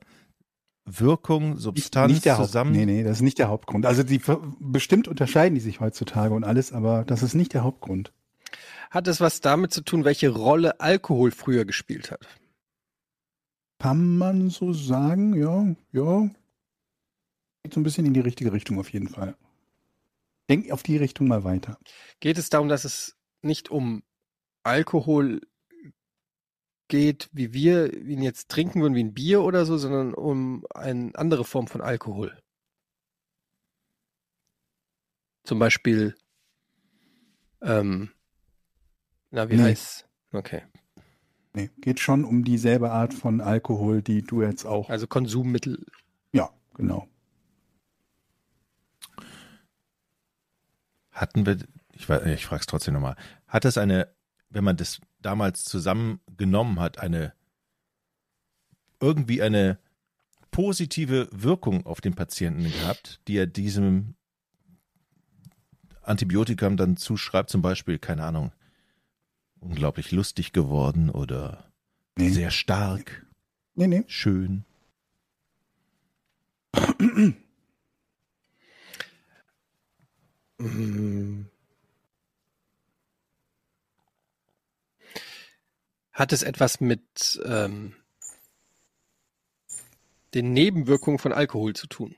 Wirkung, Nicht, Substanz nicht der Haupt, zusammen? nee, nee, das ist nicht der Hauptgrund. Also die bestimmt unterscheiden die sich heutzutage und alles, aber das ist nicht der Hauptgrund. Hat es was damit zu tun, welche Rolle Alkohol früher gespielt hat? Kann man so sagen, ja, ja. Geht so ein bisschen in die richtige Richtung auf jeden Fall. Denk auf die Richtung mal weiter. Geht es darum, dass es nicht um Alkohol geht, wie wir ihn jetzt trinken würden, wie ein Bier oder so, sondern um eine andere Form von Alkohol? Zum Beispiel, ähm, na, wie Nee. heißt Okay. Nee, geht schon um dieselbe Art von Alkohol, die du jetzt auch. Also Konsummittel. Ja, genau. Hatten wir, ich, ich frage es trotzdem nochmal, hat es eine, wenn man das damals zusammengenommen hat, eine irgendwie eine positive Wirkung auf den Patienten gehabt, die er diesem Antibiotikum dann zuschreibt, zum Beispiel, keine Ahnung, unglaublich lustig geworden oder Nee. sehr stark, Nee, nee. schön. Mm. Hat es etwas mit ähm, den Nebenwirkungen von Alkohol zu tun?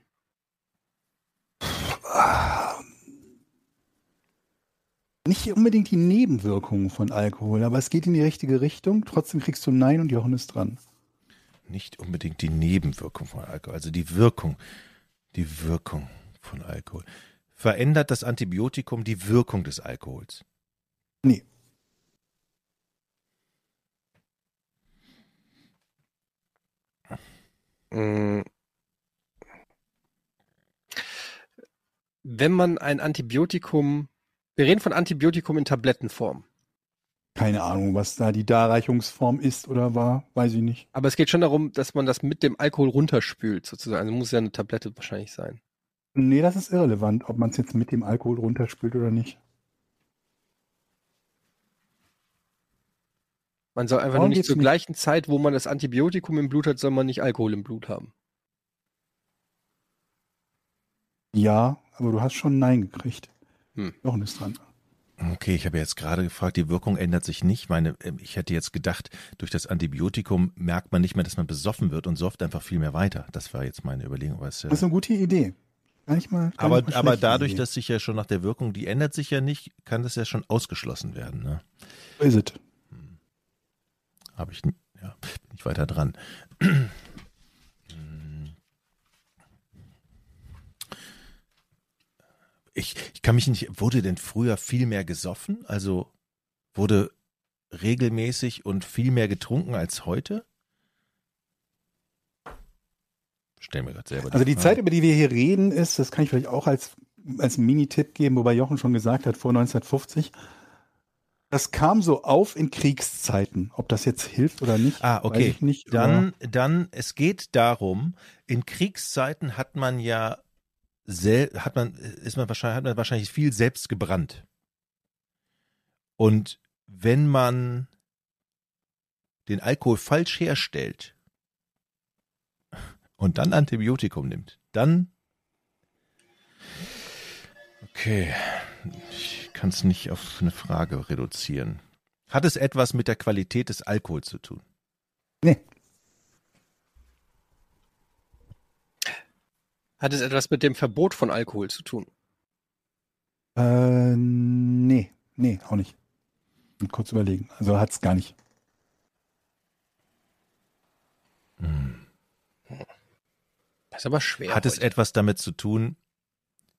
Nicht unbedingt die Nebenwirkungen von Alkohol, aber es geht in die richtige Richtung. Trotzdem kriegst du ein Nein und Jochen ist dran. Nicht unbedingt die Nebenwirkung von Alkohol, also die Wirkung, die Wirkung von Alkohol. Verändert das Antibiotikum die Wirkung des Alkohols? Nee. Mm. Wenn man ein Antibiotikum, wir reden von Antibiotikum in Tablettenform, Keine Ahnung, was da die Darreichungsform ist oder war, weiß ich nicht. aber es geht schon darum, dass man das mit dem Alkohol runterspült, sozusagen. Also muss ja eine Tablette wahrscheinlich sein. Nee, das ist irrelevant, ob man es jetzt mit dem Alkohol runterspült oder nicht. Man soll einfach Darum nur nicht zur nicht. gleichen Zeit, wo man das Antibiotikum im Blut hat, soll man nicht Alkohol im Blut haben. Ja, aber du hast schon Nein gekriegt. Hm. Jochen ist dran. Okay, ich habe jetzt gerade gefragt, die Wirkung ändert sich nicht. Meine, ähm, ich hätte jetzt gedacht, durch das Antibiotikum merkt man nicht mehr, dass man besoffen wird und sofft einfach viel mehr weiter. Das war jetzt meine Überlegung. Was, äh, Das ist eine gute Idee. Gar nicht mal. Gar aber nicht mal aber dadurch, dass sich ja schon nach der Wirkung, die ändert sich ja nicht, kann das ja schon ausgeschlossen werden. Ne? So ist es. Habe ich, ja, bin ich weiter dran. Ich, ich kann mich nicht, wurde denn früher viel mehr gesoffen? Also wurde regelmäßig und viel mehr getrunken als heute? Stell mir gerade selber Also die Frage. Zeit, über die wir hier reden, ist, das kann ich vielleicht auch als, als Mini-Tipp geben, wobei Jochen schon gesagt hat, vor 1950. Das kam so auf in Kriegszeiten. Ob das jetzt hilft oder nicht, Ah, weiß okay. ich nicht. Dann, dann, es geht darum, in Kriegszeiten hat man ja sel hat man, ist man wahrscheinlich, hat man wahrscheinlich viel selbst gebrannt. Und wenn man den Alkohol falsch herstellt und dann Antibiotikum nimmt, dann okay, ich kann es nicht auf eine Frage reduzieren. Hat es etwas mit der Qualität des Alkohols zu tun? Nee. Hat es etwas mit dem Verbot von Alkohol zu tun? Äh, nee, nee, auch nicht. Und kurz überlegen. Also hat's gar nicht. Das ist aber schwer. Hat es heute. etwas damit zu tun,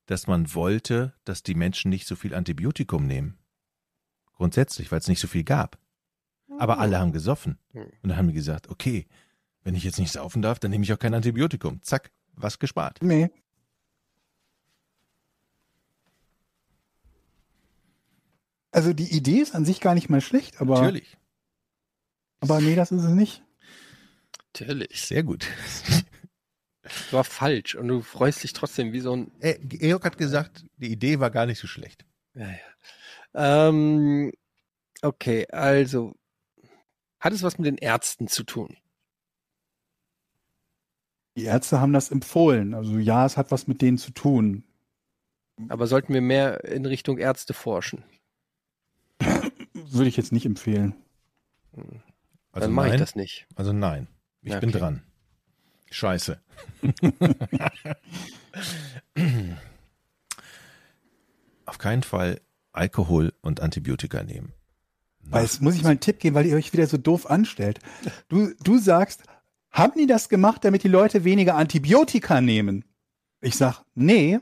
dass man wollte, dass die Menschen nicht so viel Antibiotikum nehmen? Grundsätzlich, weil es nicht so viel gab. Aber alle haben gesoffen. Hm. Und dann haben die gesagt, okay, wenn ich jetzt nicht saufen darf, dann nehme ich auch kein Antibiotikum. Zack, was gespart. Nee. Also die Idee ist an sich gar nicht mal schlecht, aber, Natürlich. aber nee, das ist es nicht. Natürlich. Sehr gut. War falsch und du freust dich trotzdem wie so ein. Äh, Georg hat gesagt, die Idee war gar nicht so schlecht. Ja, ja. Ähm, okay, also. Hat es was mit den Ärzten zu tun? Die Ärzte haben das empfohlen. Also ja, es hat was mit denen zu tun. Aber sollten wir mehr in Richtung Ärzte forschen? Würde ich jetzt nicht empfehlen. Also Dann mache ich nein. das nicht. Also nein. Ich Ja, bin okay. dran. Scheiße. Auf keinen Fall Alkohol und Antibiotika nehmen. Weil jetzt muss ich mal einen Tipp geben, weil ihr euch wieder so doof anstellt. Du, du sagst, haben die das gemacht, damit die Leute weniger Antibiotika nehmen? Ich sag, nee,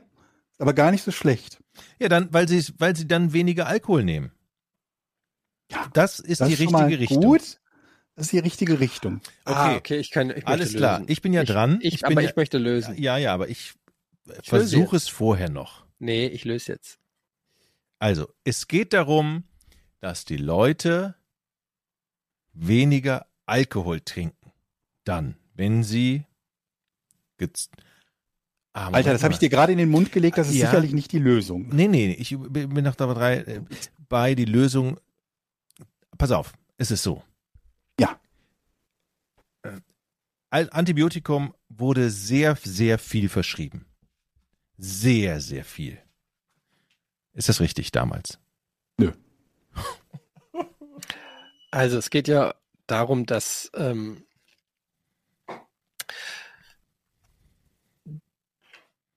ist aber gar nicht so schlecht. Ja, dann, weil sie, weil sie dann weniger Alkohol nehmen. Ja, Das ist Das die ist schon mal richtige Richtung. Gut. Das ist die richtige Richtung. Ah, Okay. okay, ich kann. Ich möchte Alles klar. lösen. Ich bin ja ich, dran. Ich, bin aber ja, ich möchte lösen. Ja, ja, aber ich Ich versuche es vorher noch. Nee, ich löse jetzt. Also, es geht darum, dass die Leute weniger Alkohol trinken. Dann, wenn sie Ah, Alter, das habe ich dir gerade in den Mund gelegt, das ist Ja. sicherlich nicht die Lösung. Nee, nee, nee, ich bin noch dabei äh, bei die Lösung. Pass auf, es ist so. Äh, Antibiotikum wurde sehr, sehr viel verschrieben. Sehr, sehr viel. Ist das richtig damals? Also es geht ja darum, dass ähm,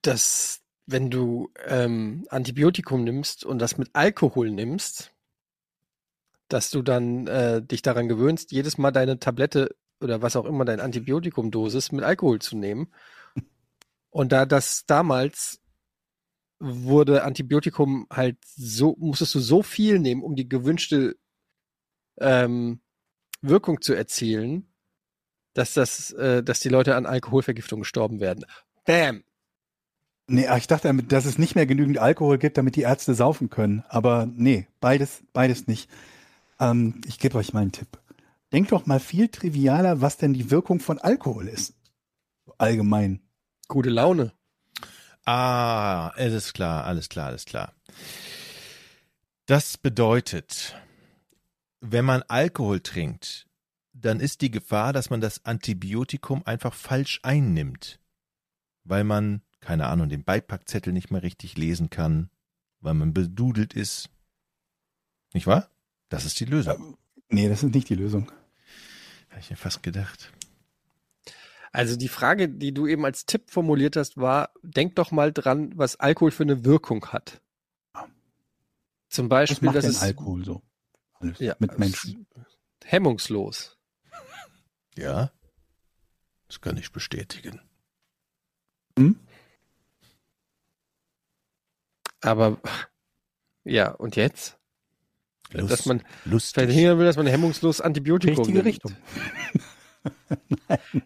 dass wenn du ähm, Antibiotikum nimmst und das mit Alkohol nimmst, dass du dann äh, dich daran gewöhnst, jedes Mal deine Tablette oder was auch immer deine Antibiotikumdosis mit Alkohol zu nehmen. Und da das damals wurde Antibiotikum halt so, musstest du so viel nehmen, um die gewünschte ähm, Wirkung zu erzielen, dass das, äh, dass die Leute an Alkoholvergiftung gestorben werden. Bam! Nee, ich dachte, dass es nicht mehr genügend Alkohol gibt, damit die Ärzte saufen können. Aber nee, beides, beides nicht. Ähm, ich gebe euch mal einen Tipp. Denkt doch mal viel trivialer, was denn die Wirkung von Alkohol ist. Allgemein. Gute Laune. Ah, es ist klar, alles klar, alles klar. Das bedeutet, wenn man Alkohol trinkt, dann ist die Gefahr, dass man das Antibiotikum einfach falsch einnimmt, weil man, keine Ahnung, den Beipackzettel nicht mehr richtig lesen kann, weil man bedudelt ist. Nicht wahr? Das ist die Lösung. Nee, das ist nicht die Lösung. Habe ich mir fast gedacht. Also die Frage, die du eben als Tipp formuliert hast, war, denk doch mal dran, was Alkohol für eine Wirkung hat. Zum Was Beispiel, macht dass denn es Alkohol so? Alles ja, mit Menschen. hemmungslos. Ja, das kann ich bestätigen. Hm? Aber ja, und jetzt? Lust, Dass man lustig. verhindern will, dass man hemmungslos Antibiotikum Richtige nimmt. Richtung.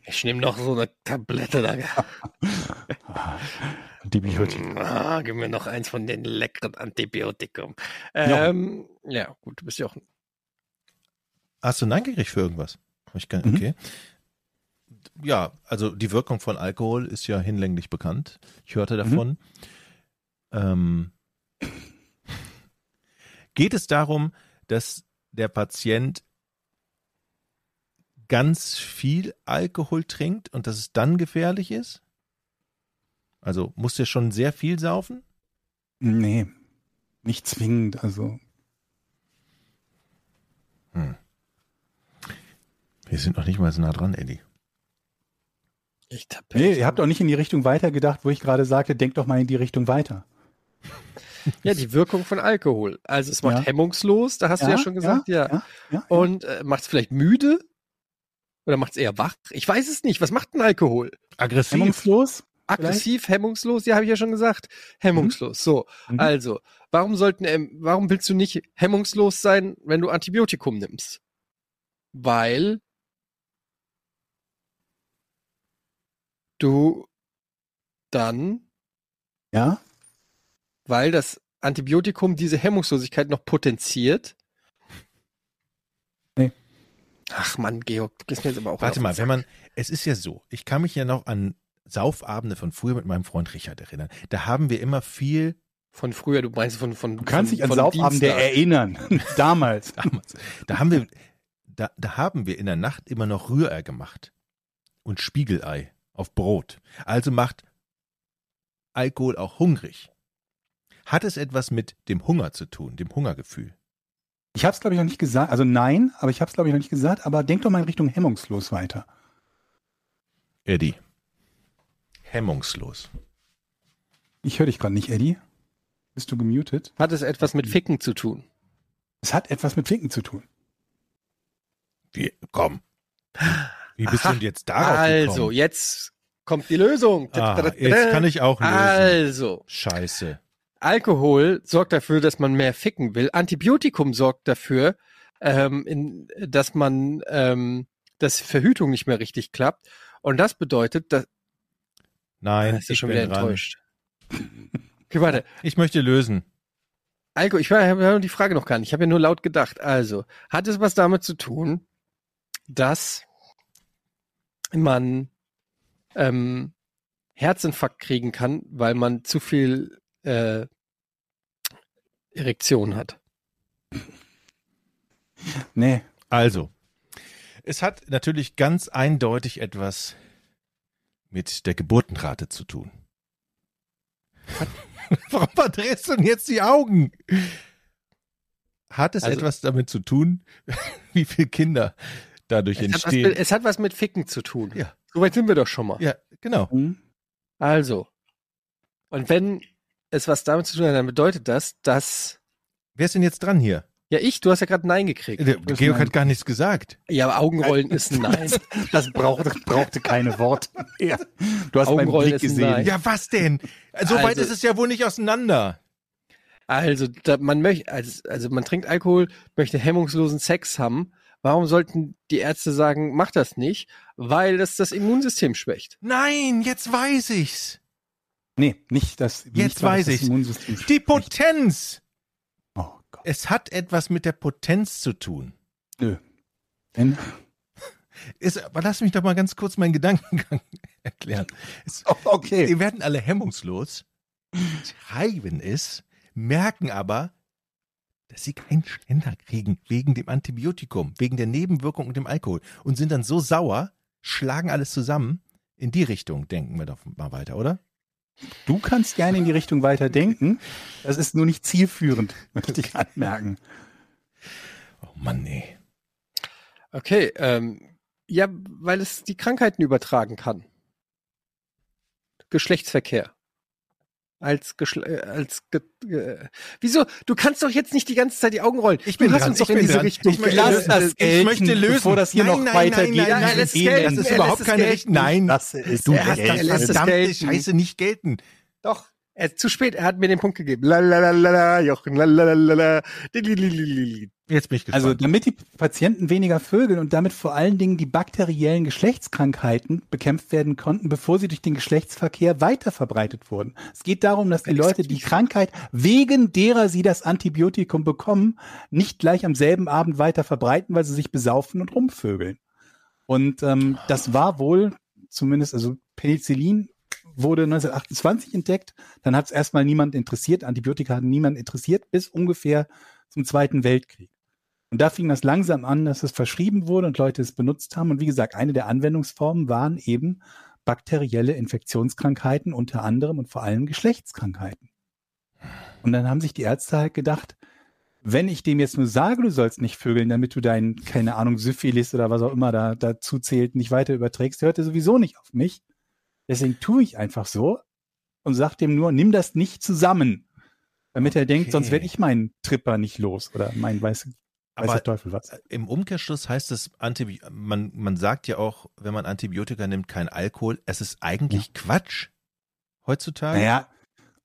Ich nehme noch so eine Tablette da. Antibiotika. Ah, gib mir noch eins von den leckeren Antibiotikum. Ja. Ähm, ja, gut, du bist ja auch. Hast du Nein gekriegt für irgendwas? Gar, Mhm. okay. Ja, also die Wirkung von Alkohol ist ja hinlänglich bekannt. Ich hörte davon. Ähm, geht es darum, dass der Patient ganz viel Alkohol trinkt und dass es dann gefährlich ist? Also muss der schon sehr viel saufen? Nee, nicht zwingend. Also Wir sind noch nicht mal so nah dran, Eddie. Ich tappe. nee, ihr habt auch nicht in die Richtung weitergedacht, wo ich gerade sagte, denkt doch mal in die Richtung weiter. Ja, die Wirkung von Alkohol. Also es macht Ja. hemmungslos, da hast du ja schon gesagt, ja. ja, ja. Und äh, macht es vielleicht müde? Oder macht es eher wach? Ich weiß es nicht. Was macht ein Alkohol? Aggressiv. Hemmungslos? Aggressiv, hemmungslos, ja, habe ich ja schon gesagt. Hemmungslos. So, Mhm. also, warum sollten, ähm, warum willst du nicht hemmungslos sein, wenn du Antibiotikum nimmst? Weil du dann, Ja. Weil das Antibiotikum diese Hemmungslosigkeit noch potenziert. Nee. Ach Mann, Georg, du gehst mir jetzt aber auch Warte mal, wenn man, es ist ja so, ich kann mich ja noch an Saufabende von früher mit meinem Freund Richard erinnern. Da haben wir immer viel Von früher, du meinst von von Du kannst von, dich an Saufabende Dienstag. erinnern. Damals. damals. Da haben wir, da, da haben wir in der Nacht immer noch Rührei gemacht und Spiegelei auf Brot. Also macht Alkohol auch hungrig. Hat es etwas mit dem Hunger zu tun, dem Hungergefühl? Ich habe es, glaube ich, noch nicht gesagt. Also nein, aber ich habe es, glaube ich, noch nicht gesagt. Aber denk doch mal in Richtung hemmungslos weiter. Eddie. Hemmungslos. Ich höre dich gerade nicht, Eddie. Bist du gemutet? Hat es etwas mit Ficken zu tun? Es hat etwas mit Finken zu tun. Wie, komm. Wie bist Aha. du denn jetzt darauf Also, gekommen? jetzt kommt die Lösung. Ah, jetzt kann ich auch lösen. Also, Scheiße. Alkohol sorgt dafür, dass man mehr ficken will. Antibiotikum sorgt dafür, ähm, in, dass man, ähm, dass Verhütung nicht mehr richtig klappt. Und das bedeutet, dass Nein, ist ja ich schon bin wieder dran. enttäuscht. Okay, warte. Ich möchte lösen. Alkohol, ich habe ja die Frage noch gar nicht. Ich habe ja nur laut gedacht. Also, hat es was damit zu tun, dass man ähm, Herzinfarkt kriegen kann, weil man zu viel äh, Erektion hat? Nee. Also, es hat natürlich ganz eindeutig etwas mit der Geburtenrate zu tun. Warum verdrehst du denn jetzt die Augen? Hat es Also- etwas damit zu tun, wie viele Kinder dadurch Es hat, entstehen? mit, es hat was mit Ficken zu tun. Ja. Soweit sind wir doch schon mal. ja, genau. Hm? Also, und wenn es was damit zu tun hat, dann bedeutet das, dass Wer ist denn jetzt dran hier? ja ich, du hast ja gerade Nein gekriegt. Der ist Georg hat gar nichts gesagt. Ja, aber Augenrollen ist ein Nein. Das brauchte, brauchte keine Worte mehr. Du hast meinen Augenrollen Blick gesehen. Ja, was denn? So weit Also- ist es ja wohl nicht auseinander. Also, da, man möchte, also, also man trinkt Alkohol, möchte hemmungslosen Sex haben. Warum sollten die Ärzte sagen, mach das nicht? Weil das das Immunsystem schwächt. Nein, jetzt weiß ich's. Nee, nicht das. Jetzt nicht, weiß. Immunsystem Die. Potenz. Oh Gott. Es hat etwas mit der Potenz zu tun. Nö. Denn, Ist, aber lass mich doch mal ganz kurz meinen Gedankengang erklären. Es, okay. Die werden alle hemmungslos, treiben es, merken aber, dass sie keinen Ständer kriegen wegen dem Antibiotikum, wegen der Nebenwirkung und dem Alkohol und sind dann so sauer, schlagen alles zusammen. In die Richtung denken wir doch mal weiter, oder? Du kannst gerne in die Richtung weiter denken. Das ist nur nicht zielführend, möchte ich anmerken. Oh Mann, nee. Okay, ähm, ja, weil es die Krankheiten übertragen kann. Geschlechtsverkehr. Als Geschle äh, als ge äh, Wieso? Du kannst doch jetzt nicht die ganze Zeit die Augen rollen. Ich du bin hast dran, uns doch ich in diese dran. Richtung Ich möchte gelöst. lösen. das das gelten, ich möchte lösen, bevor das hier Nein, noch nein, weitergeht. nein, nein, lass es Elend. gelten. Das ist Er überhaupt keine gelten. Recht. Nein, Das ist Du du lässt es verdammte gelten. Scheiße nicht gelten. Doch. Er ist zu spät, er hat mir den Punkt gegeben. Lalalala, Jochen, lalalala. Dilililili. Jetzt bin ich gespannt. Also damit die Patienten weniger vögeln und damit vor allen Dingen die bakteriellen Geschlechtskrankheiten bekämpft werden konnten, bevor sie durch den Geschlechtsverkehr weiter verbreitet wurden. Es geht darum, dass die Leute die Krankheit, wegen derer sie das Antibiotikum bekommen, nicht gleich am selben Abend weiter verbreiten, weil sie sich besaufen und rumvögeln. Und ähm, das war wohl zumindest, also Penicillin wurde 1928 entdeckt, dann hat es erstmal niemand interessiert, Antibiotika hatten niemand interessiert, bis ungefähr zum Zweiten Weltkrieg. Und da fing das langsam an, dass es verschrieben wurde und Leute es benutzt haben. Und wie gesagt, eine der Anwendungsformen waren eben bakterielle Infektionskrankheiten, unter anderem und vor allem Geschlechtskrankheiten. Und dann haben sich die Ärzte halt gedacht, wenn ich dem jetzt nur sage, du sollst nicht vögeln, damit du dein, keine Ahnung, Syphilis oder was auch immer da dazu zählt, nicht weiter überträgst, hört er sowieso nicht auf mich. Deswegen tue ich einfach so und sag dem nur, nimm das nicht zusammen. Damit er denkt, sonst werde ich meinen Tripper nicht los oder mein weiß, weiß Aber der Teufel was. Im Umkehrschluss heißt es, Antibi man, man sagt ja auch, wenn man Antibiotika nimmt, kein Alkohol. Es ist eigentlich Quatsch heutzutage. Naja,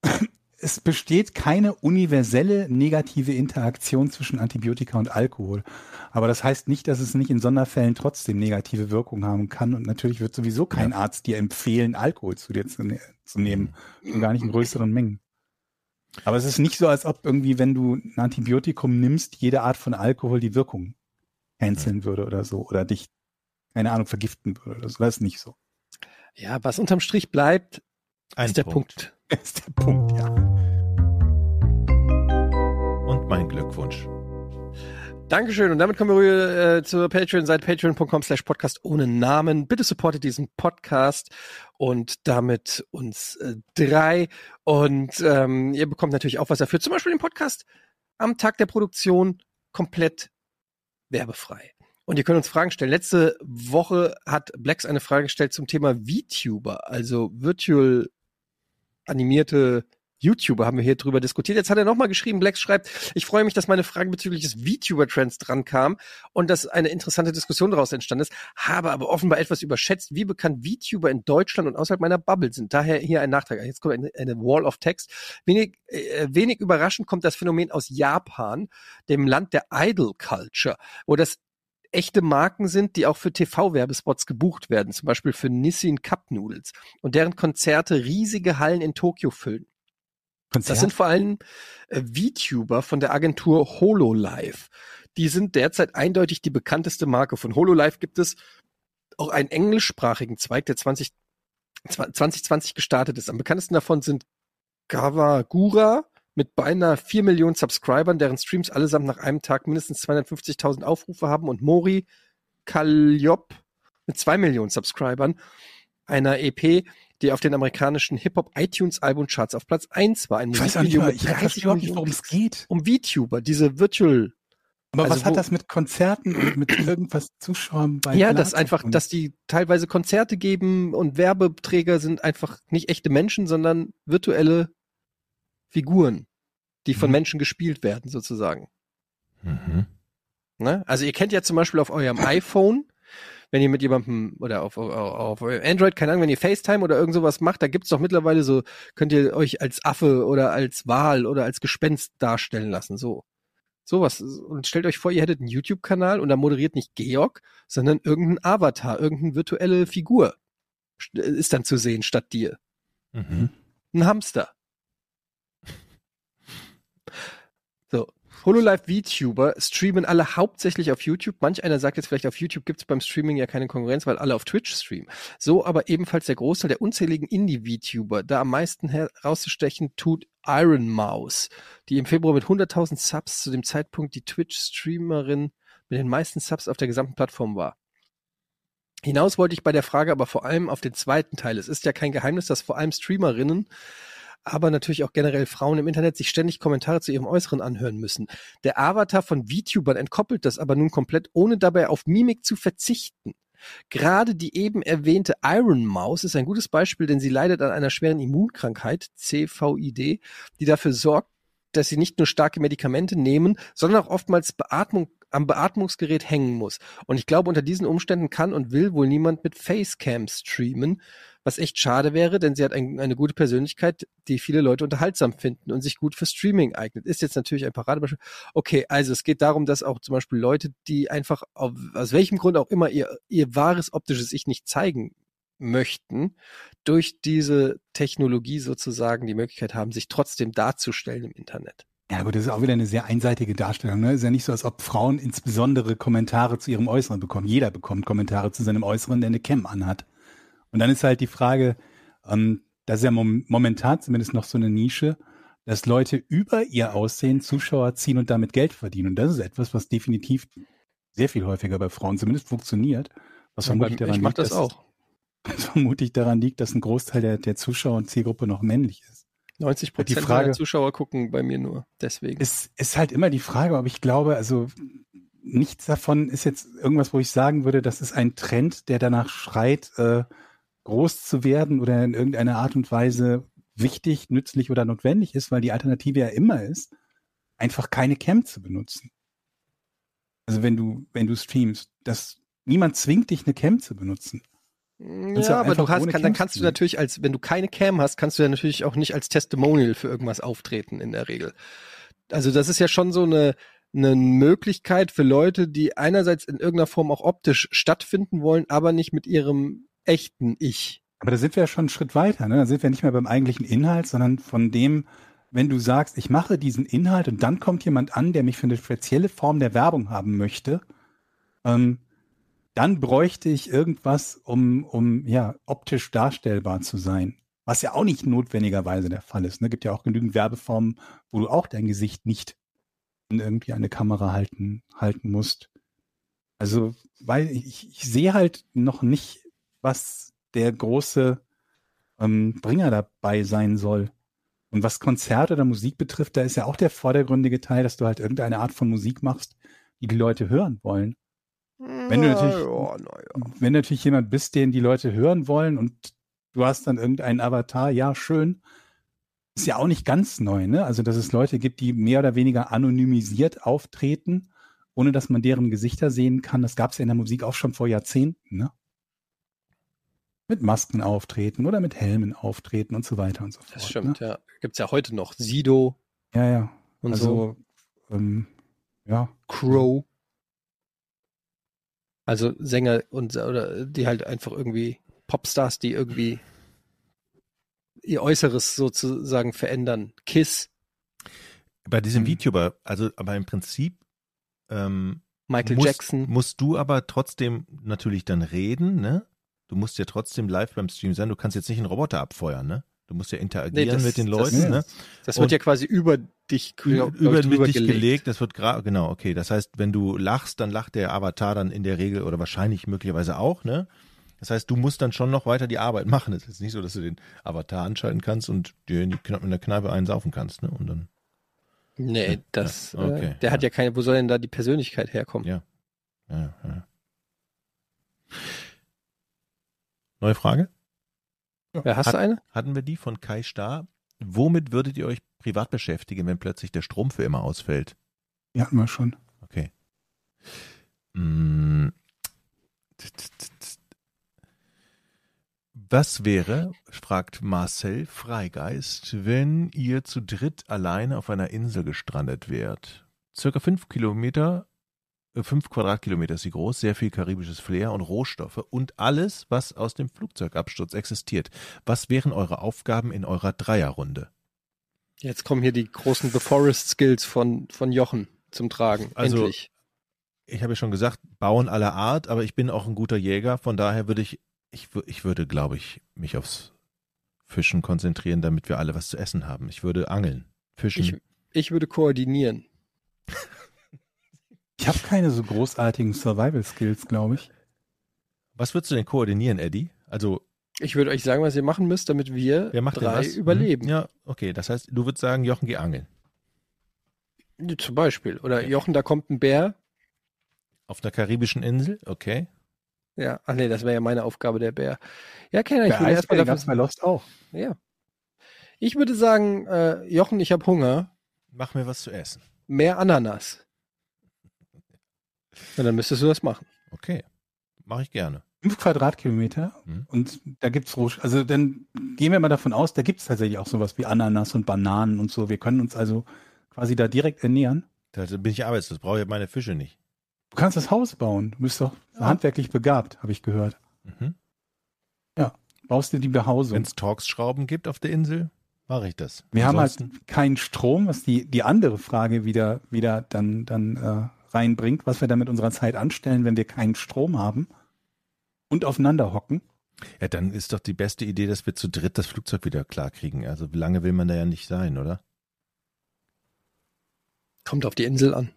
es besteht keine universelle negative Interaktion zwischen Antibiotika und Alkohol. Aber das heißt nicht, dass es nicht in Sonderfällen trotzdem negative Wirkung haben kann. Und natürlich wird sowieso kein Arzt dir empfehlen, Alkohol zu dir zu, ne zu nehmen. Und gar nicht in größeren Mengen. Aber es ist nicht so, als ob irgendwie, wenn du ein Antibiotikum nimmst, jede Art von Alkohol die Wirkung canceln würde oder so. Oder dich, keine Ahnung, vergiften würde oder so. Das ist nicht so. Ja, was unterm Strich bleibt, Ein ist der Punkt. Das ist der Punkt, ja. Und mein Glückwunsch. Dankeschön. Und damit kommen wir äh, zur Patreon-Seite patreon.com slash podcast ohne Namen. Bitte supportet diesen Podcast und damit uns äh, drei. Und ähm, ihr bekommt natürlich auch was dafür. Zum Beispiel den Podcast am Tag der Produktion komplett werbefrei. Und ihr könnt uns Fragen stellen. Letzte Woche hat Blacks eine Frage gestellt zum Thema VTuber, also Virtual animierte YouTuber haben wir hier drüber diskutiert. Jetzt hat er nochmal geschrieben, Blacks schreibt, ich freue mich, dass meine Frage bezüglich des VTuber-Trends dran kam und dass eine interessante Diskussion daraus entstanden ist, habe aber offenbar etwas überschätzt, wie bekannt VTuber in Deutschland und außerhalb meiner Bubble sind. Daher hier ein Nachtrag. Jetzt kommt eine, eine Wall of Text. Wenig, äh, wenig überraschend kommt das Phänomen aus Japan, dem Land der Idol Culture, wo das echte Marken sind, die auch für TV-Werbespots gebucht werden, zum Beispiel für Nissin Cup Noodles und deren Konzerte riesige Hallen in Tokio füllen. Konzert? Das sind vor allem äh, VTuber von der Agentur HoloLive. Die sind derzeit eindeutig die bekannteste Marke. Von HoloLive gibt es auch einen englischsprachigen Zweig, der 20, 2020 gestartet ist. Am bekanntesten davon sind Gawagura mit beinahe 4 Millionen Subscribern, deren Streams allesamt nach einem Tag mindestens 250.000 Aufrufe haben und Mori Kalliope mit 2 Millionen Subscribern, einer EP, die auf den amerikanischen Hip-Hop-iTunes-Album-Charts auf Platz 1 war. Ein Ich weiß auch nicht, Musikvideo mal, mit ich 30 verstehe überhaupt nicht, worum es geht. um VTuber, diese Virtual. Aber Also was hat das mit Konzerten und mit irgendwas Zuschauern bei ja, dass einfach, dass die teilweise Konzerte geben und Werbeträger sind einfach nicht echte Menschen, sondern virtuelle Figuren, die von Mhm. Menschen gespielt werden, sozusagen. Mhm. Ne? Also ihr kennt ja zum Beispiel auf eurem iPhone, wenn ihr mit jemandem oder auf, auf, auf eurem Android, keine Ahnung, wenn ihr FaceTime oder irgend sowas macht, da gibt's doch mittlerweile so, könnt ihr euch als Affe oder als Wal oder als Gespenst darstellen lassen, so. Sowas. Und stellt euch vor, ihr hättet einen YouTube-Kanal und da moderiert nicht Georg, sondern irgendein Avatar, irgendeine virtuelle Figur st- ist dann zu sehen statt dir. Mhm. Ein Hamster. So. HoloLive VTuber streamen alle hauptsächlich auf YouTube. Manch einer sagt jetzt vielleicht, auf YouTube gibt es beim Streaming ja keine Konkurrenz, weil alle auf Twitch streamen. So aber ebenfalls der Großteil der unzähligen Indie-VTuber. Da am meisten herauszustechen tut Iron Mouse, die im Februar mit 100.000 Subs zu dem Zeitpunkt die Twitch-Streamerin mit den meisten Subs auf der gesamten Plattform war. Hinaus wollte ich bei der Frage aber vor allem auf den zweiten Teil. Es ist ja kein Geheimnis, dass vor allem Streamerinnen aber natürlich auch generell Frauen im Internet sich ständig Kommentare zu ihrem Äußeren anhören müssen. Der Avatar von VTubern entkoppelt das aber nun komplett, ohne dabei auf Mimik zu verzichten. Gerade die eben erwähnte Iron Maus ist ein gutes Beispiel, denn sie leidet an einer schweren Immunkrankheit, CVID, die dafür sorgt, dass sie nicht nur starke Medikamente nehmen, sondern auch oftmals Beatmung am Beatmungsgerät hängen muss. Und ich glaube, unter diesen Umständen kann und will wohl niemand mit Facecam streamen, was echt schade wäre, denn sie hat ein, eine gute Persönlichkeit, die viele Leute unterhaltsam finden und sich gut für Streaming eignet. Ist jetzt natürlich ein Paradebeispiel. Okay, also es geht darum, dass auch zum Beispiel Leute, die einfach auf, aus welchem Grund auch immer ihr, ihr wahres optisches Ich nicht zeigen möchten, durch diese Technologie sozusagen die Möglichkeit haben, sich trotzdem darzustellen im Internet. Ja gut, das ist auch wieder eine sehr einseitige Darstellung. Ne? Ist ja nicht so, als ob Frauen insbesondere Kommentare zu ihrem Äußeren bekommen. Jeder bekommt Kommentare zu seinem Äußeren, der eine Cam anhat. Und dann ist halt die Frage, ähm, das ist ja mom momentan zumindest noch so eine Nische, dass Leute über ihr Aussehen Zuschauer ziehen und damit Geld verdienen. Und das ist etwas, was definitiv sehr viel häufiger bei Frauen zumindest funktioniert. Was Ja, vermutlich daran ich liegt, das dass, auch. was vermutlich daran liegt, dass ein Großteil der, der Zuschauer und Zielgruppe noch männlich ist. 90 Die Prozent Frage- der Zuschauer gucken bei mir nur. Deswegen. Es ist halt immer die Frage, ob ich glaube, also nichts davon ist jetzt irgendwas, wo ich sagen würde, das ist ein Trend, der danach schreit, äh, groß zu werden oder in irgendeiner Art und Weise wichtig, nützlich oder notwendig ist, weil die Alternative ja immer ist, einfach keine Cam zu benutzen. Also wenn du, wenn du streamst, das, niemand zwingt dich, eine Cam zu benutzen. Ja, aber du hast, kann, dann kannst du natürlich als, wenn du keine Cam hast, kannst du ja natürlich auch nicht als Testimonial für irgendwas auftreten in der Regel. Also das ist ja schon so eine, eine Möglichkeit für Leute, die einerseits in irgendeiner Form auch optisch stattfinden wollen, aber nicht mit ihrem echten Ich. Aber da sind wir ja schon einen Schritt weiter. Ne? Da sind wir nicht mehr beim eigentlichen Inhalt, sondern von dem, wenn du sagst, ich mache diesen Inhalt und dann kommt jemand an, der mich für eine spezielle Form der Werbung haben möchte, ähm, dann bräuchte ich irgendwas, um, um ja optisch darstellbar zu sein. Was ja auch nicht notwendigerweise der Fall ist. Ne? Gibt ja auch genügend Werbeformen, wo du auch dein Gesicht nicht irgendwie eine Kamera halten, halten musst. Also, weil ich, ich sehe halt noch nicht, was der große ähm, Bringer dabei sein soll. Und was Konzerte oder Musik betrifft, da ist ja auch der vordergründige Teil, dass du halt irgendeine Art von Musik machst, die die Leute hören wollen. Wenn du natürlich- Ja, ja. Wenn natürlich jemand bist, den die Leute hören wollen und du hast dann irgendeinen Avatar, ja, schön. Ist ja auch nicht ganz neu, ne? Also, dass es Leute gibt, die mehr oder weniger anonymisiert auftreten, ohne dass man deren Gesichter sehen kann. Das gab es ja in der Musik auch schon vor Jahrzehnten, ne? Mit Masken auftreten oder mit Helmen auftreten und so weiter und so fort. Das stimmt, Ne? ja. Gibt's ja heute noch. Sido Ja, ja. und so. Also, ähm, ja. Crow. Also Sänger und oder die halt einfach irgendwie Popstars, die irgendwie ihr Äußeres sozusagen verändern. Kiss, Bei diesem Mhm. VTuber, also aber im Prinzip ähm, Michael musst, Jackson. musst du aber trotzdem natürlich dann reden, ne? Du musst ja trotzdem live beim Stream sein. Du kannst jetzt nicht einen Roboter abfeuern, ne? Du musst ja interagieren das- mit den das- Leuten, Ja. ne? Das wird und- ja quasi über dich glaub über ich, mit drüber dich gelegt. Das wird gerade genau okay. Das heißt, wenn du lachst, dann lacht der Avatar dann in der Regel oder wahrscheinlich möglicherweise auch, ne? Das heißt, du musst dann schon noch weiter die Arbeit machen. Es ist nicht so, dass du den Avatar anschalten kannst und dir in, die in der Kneipe einen saufen kannst, ne? Und dann Nee, das, Ja, okay, äh, der hat ja keine, wo soll denn da die Persönlichkeit herkommen? Ja. ja, ja. Neue Frage? Ja, hast Hat- du eine? Hatten wir die von Kai Starr? Womit würdet ihr euch privat beschäftigen, wenn plötzlich der Strom für immer ausfällt? Hatten wir schon. Okay. Mm. Was wäre, fragt Marcel Freigeist, wenn ihr zu dritt alleine auf einer Insel gestrandet wärt? Circa fünf Kilometer, fünf Quadratkilometer ist sie groß, sehr viel karibisches Flair und Rohstoffe und alles, was aus dem Flugzeugabsturz existiert. Was wären eure Aufgaben in eurer Dreierrunde? Jetzt kommen hier die großen The Forest Skills von, von Jochen zum Tragen. Also- Endlich. ich habe ja schon gesagt, bauen aller Art, aber ich bin auch ein guter Jäger, von daher würde ich, ich, ich würde, glaube ich, mich aufs Fischen konzentrieren, damit wir alle was zu essen haben. Ich würde angeln, fischen. Ich, ich würde koordinieren. Ich habe keine so großartigen Survival-Skills, glaube ich. was würdest du denn koordinieren, Eddie? Also, Ich würde euch sagen, was ihr machen müsst, damit wir wer macht denn drei was? überleben. Hm? Ja, okay. Das heißt, du würdest sagen, Jochen, geh angeln. Zum Beispiel. Oder Okay. Jochen, da kommt ein Bär. Auf einer karibischen Insel, okay. Ja, ach nee, das wäre ja meine Aufgabe, der Bär. Ja, Kenner, ich Der würde erstmal es bei. Lost auch. Ja. Ich würde sagen, äh, Jochen, ich habe Hunger. Mach mir was zu essen. Mehr Ananas. Na, dann müsstest du das machen. Okay. Mache ich gerne. Fünf Quadratkilometer Hm. und da gibt's Roh, also dann gehen wir mal davon aus, da gibt's tatsächlich auch sowas wie Ananas und Bananen und so. Wir können uns also quasi da direkt ernähren. Da bin ich arbeitslos, brauche ich meine Fische nicht. Du kannst das Haus bauen. Du bist doch handwerklich begabt, habe ich gehört. Mhm. Baust dir die Behausung. Wenn es Torx-Schrauben gibt auf der Insel, mache ich das. Wir haben Ansonsten- halt keinen Strom, was die, die andere Frage wieder, wieder dann, dann äh, reinbringt, was wir dann mit unserer Zeit anstellen, wenn wir keinen Strom haben und aufeinander hocken. Ja, dann ist doch die beste Idee, dass wir zu dritt das Flugzeug wieder klar kriegen. Also wie lange will man da ja nicht sein, oder? Kommt auf die Insel an.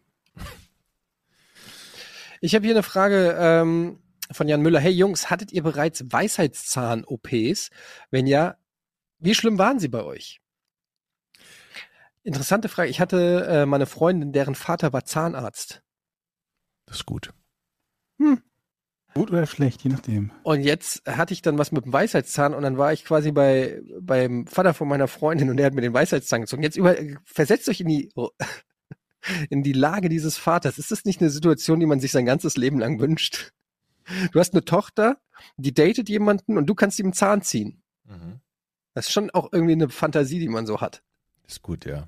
Ich habe hier eine Frage ähm, von Jan Müller. Hey Jungs, hattet ihr bereits Weisheitszahn-OPs? Wenn ja, wie schlimm waren sie bei euch? Interessante Frage. Ich hatte äh, meine Freundin, deren Vater war Zahnarzt. Das ist gut. Gut oder schlecht, je nachdem. Und jetzt hatte ich dann was mit dem Weisheitszahn und dann war ich quasi bei beim Vater von meiner Freundin und der hat mir den Weisheitszahn gezogen. Jetzt über, versetzt euch in die in die Lage dieses Vaters. Ist das nicht eine Situation, die man sich sein ganzes Leben lang wünscht? Du hast eine Tochter, die datet jemanden und du kannst ihm einen Zahn ziehen. Das ist schon auch irgendwie eine Fantasie, die man so hat. Ist gut, ja.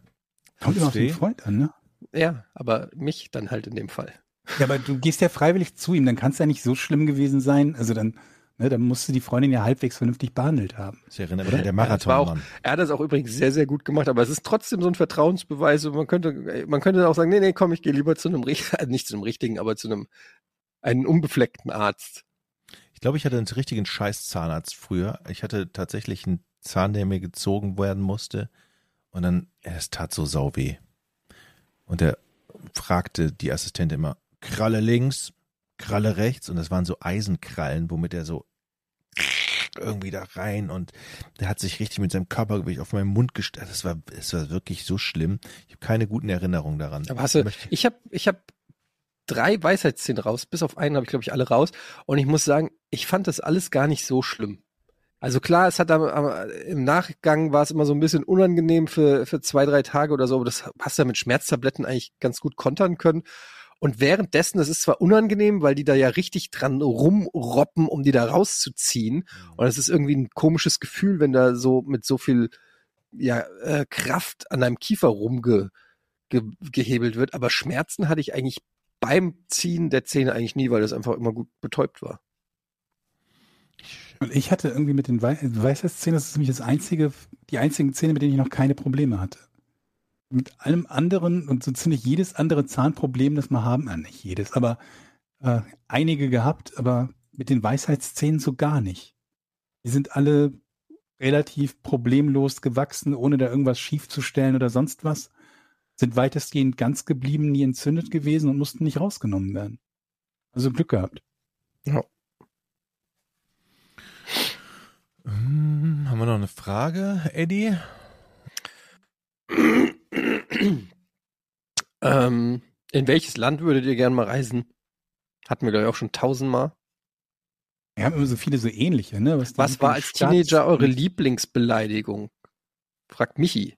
Kommt immer auf den Freund an, ne? Ja, aber mich dann halt in dem Fall. Ja, aber du gehst ja freiwillig zu ihm, dann kann es ja nicht so schlimm gewesen sein. Also dann, ne, dann musst du die Freundin ja halbwegs vernünftig behandelt haben. Ich erinnere mich an der Ja, das war auch- Marathonmann. Er hat das auch übrigens sehr, sehr gut gemacht, aber es ist trotzdem so ein Vertrauensbeweis. Und man könnte, man könnte auch sagen, nee, nee, komm, ich gehe lieber zu einem richtigen, nicht zu einem richtigen, aber zu einem einen unbefleckten Arzt. Ich glaube, ich hatte einen richtigen Scheiß-Zahnarzt früher. Ich hatte tatsächlich einen Zahn, der mir gezogen werden musste. Und dann, ja, es tat so sau weh. Und er fragte die Assistentin immer, Kralle links, Kralle rechts. Und das waren so Eisenkrallen, womit er so irgendwie da rein und der hat sich richtig mit seinem Körpergewicht auf meinen Mund gestellt. Das war, es war wirklich so schlimm. Ich habe keine guten Erinnerungen daran. Aber hast du, ich habe ich hab drei Weisheitszähne raus, bis auf einen habe ich, glaube ich, alle raus. Und ich muss sagen, ich fand das alles gar nicht so schlimm. Also klar, es hat am, am, im Nachgang war es immer so ein bisschen unangenehm für, für zwei, drei Tage oder so, aber das hast du ja mit Schmerztabletten eigentlich ganz gut kontern können. Und währenddessen, das ist zwar unangenehm, weil die da ja richtig dran rumroppen, um die da rauszuziehen. Und es ist irgendwie ein komisches Gefühl, wenn da so mit so viel ja, äh, Kraft an deinem Kiefer rumge ge gehebelt wird. Aber Schmerzen hatte ich eigentlich beim Ziehen der Zähne eigentlich nie, weil das einfach immer gut betäubt war. Und ich hatte irgendwie mit den Wei Weisheitszähnen, das ist nämlich das einzige, die einzigen Zähne, mit denen ich noch keine Probleme hatte. Mit allem anderen und so ziemlich jedes andere Zahnproblem, das wir haben, äh, nicht jedes, aber äh, einige gehabt, aber mit den Weisheitszähnen so gar nicht. Die sind alle relativ problemlos gewachsen, ohne da irgendwas schief zu stellen oder sonst was. Sind weitestgehend ganz geblieben, nie entzündet gewesen und mussten nicht rausgenommen werden. Also Glück gehabt. Hm, haben wir noch eine Frage, Eddie? ähm, in welches Land würdet ihr gern mal reisen? Hatten wir, glaube ich, auch schon tausendmal. Wir haben immer so viele so ähnliche, ne? die Was war als Lieblingsstadt- Teenager eure Lieblingsbeleidigung? Fragt Michi.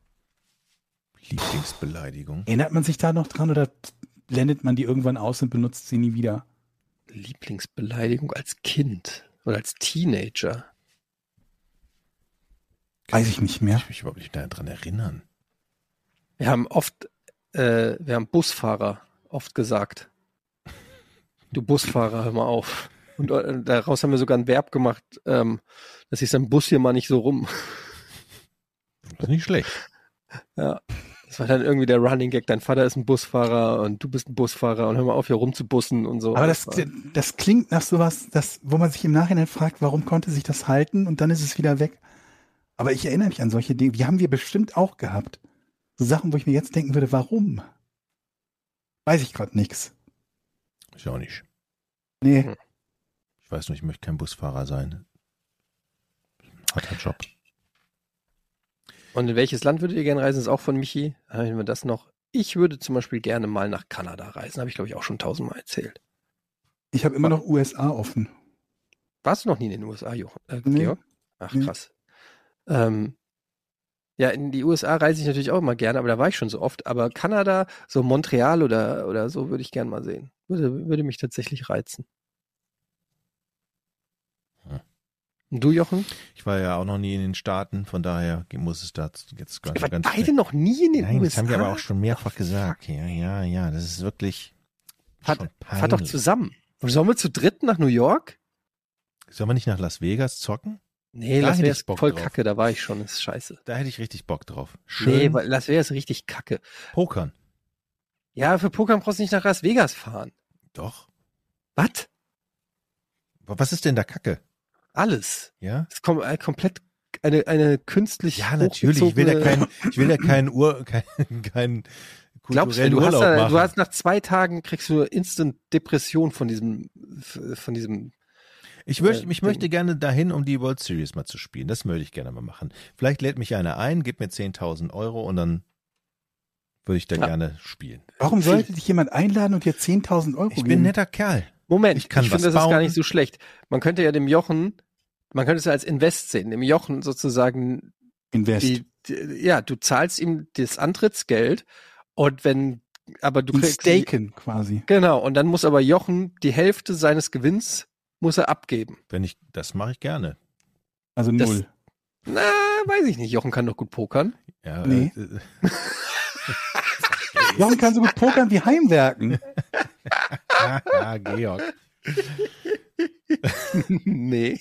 Lieblingsbeleidigung. Erinnert man sich da noch dran oder blendet man die irgendwann aus und benutzt sie nie wieder? Lieblingsbeleidigung als Kind oder als Teenager? Weiß ich nicht mehr. Ich mich überhaupt nicht daran erinnern. Wir haben oft, äh, wir haben Busfahrer oft gesagt. Du Busfahrer, hör mal auf. Und äh, daraus haben wir sogar ein Verb gemacht, ähm, dass ich sein Bus hier mal nicht so rum. Das ist nicht schlecht. Ja. Das war dann irgendwie der Running Gag. Dein Vater ist ein Busfahrer und du bist ein Busfahrer und hör mal auf, hier rumzubussen und so. Aber das, das klingt nach sowas, das, wo man sich im Nachhinein fragt, warum konnte sich das halten und dann ist es wieder weg. Aber ich erinnere mich an solche Dinge, die haben wir bestimmt auch gehabt. So Sachen, wo ich mir jetzt denken würde, warum? Weiß ich gerade nichts. Ich auch nicht. Nee, Hm. Ich weiß nur, ich möchte kein Busfahrer sein. Harter Job. Und in welches Land würdet ihr gerne reisen? Das ist auch von Michi. Haben wir das noch? Ich würde zum Beispiel gerne mal nach Kanada reisen. Habe ich, glaube ich, auch schon tausendmal erzählt. ich habe immer noch USA offen. Warst du noch nie in den USA, jo äh, Nee. Georg? Ach, Nee. krass. Ähm, Ja, in die USA reise ich natürlich auch immer gerne, aber da war ich schon so oft. Aber Kanada, so Montreal oder, oder so, würde ich gern mal sehen. Würde, würde mich tatsächlich reizen. Hm. Und du, Jochen? Ich war ja auch noch nie in den Staaten, von daher muss es da jetzt ganz, Wir waren ganz beide schnell- noch nie in den Nein, USA. das haben wir aber auch schon mehrfach gesagt. Ja, ja, ja, das ist wirklich Fahrt, fahrt doch zusammen. Sollen wir zu dritt nach New York? Sollen wir nicht nach Las Vegas zocken? Nee, Da Las Vegas Bock voll drauf. kacke, da war ich schon, ist scheiße. Da hätte ich richtig Bock drauf. Nee, Schön weil Las Vegas ist richtig kacke. pokern. Ja, für Poker brauchst du nicht nach Las Vegas fahren. Doch. Was? Was ist denn da Kacke? Alles. Ja? Das ist kom äh, komplett eine, eine künstlich Ja, natürlich. Ich will ja keinen, ich will ja keinen Ur, keinen, keinen Glaubst du, hast, da, du hast nach zwei Tagen kriegst du instant Depression von diesem, von diesem. Ich möchte, äh, ich möchte gerne dahin, um die World Series mal zu spielen. Das möchte ich gerne mal machen. Vielleicht lädt mich einer ein, gibt mir 10.000 Euro und dann würde ich da Ja. gerne spielen. Warum sollte dich jemand einladen und dir 10.000 Euro Ich geben? bin ein netter Kerl. Moment, Ich kann ich finde, das ist gar bauen. nicht so schlecht. Man könnte ja dem Jochen, man könnte es ja als Invest sehen, dem Jochen sozusagen Invest. die, die, ja, du zahlst ihm das Antrittsgeld und wenn, aber du Ein kriegst, Staken quasi. genau, und dann muss aber Jochen die Hälfte seines Gewinns muss er abgeben. Wenn ich, das mache ich gerne. Also Das- null. Na, weiß ich nicht. Jochen kann doch gut pokern. Ja, Nee. äh, Jochen kann so gut pokern wie Heimwerken. ah, Georg. nee.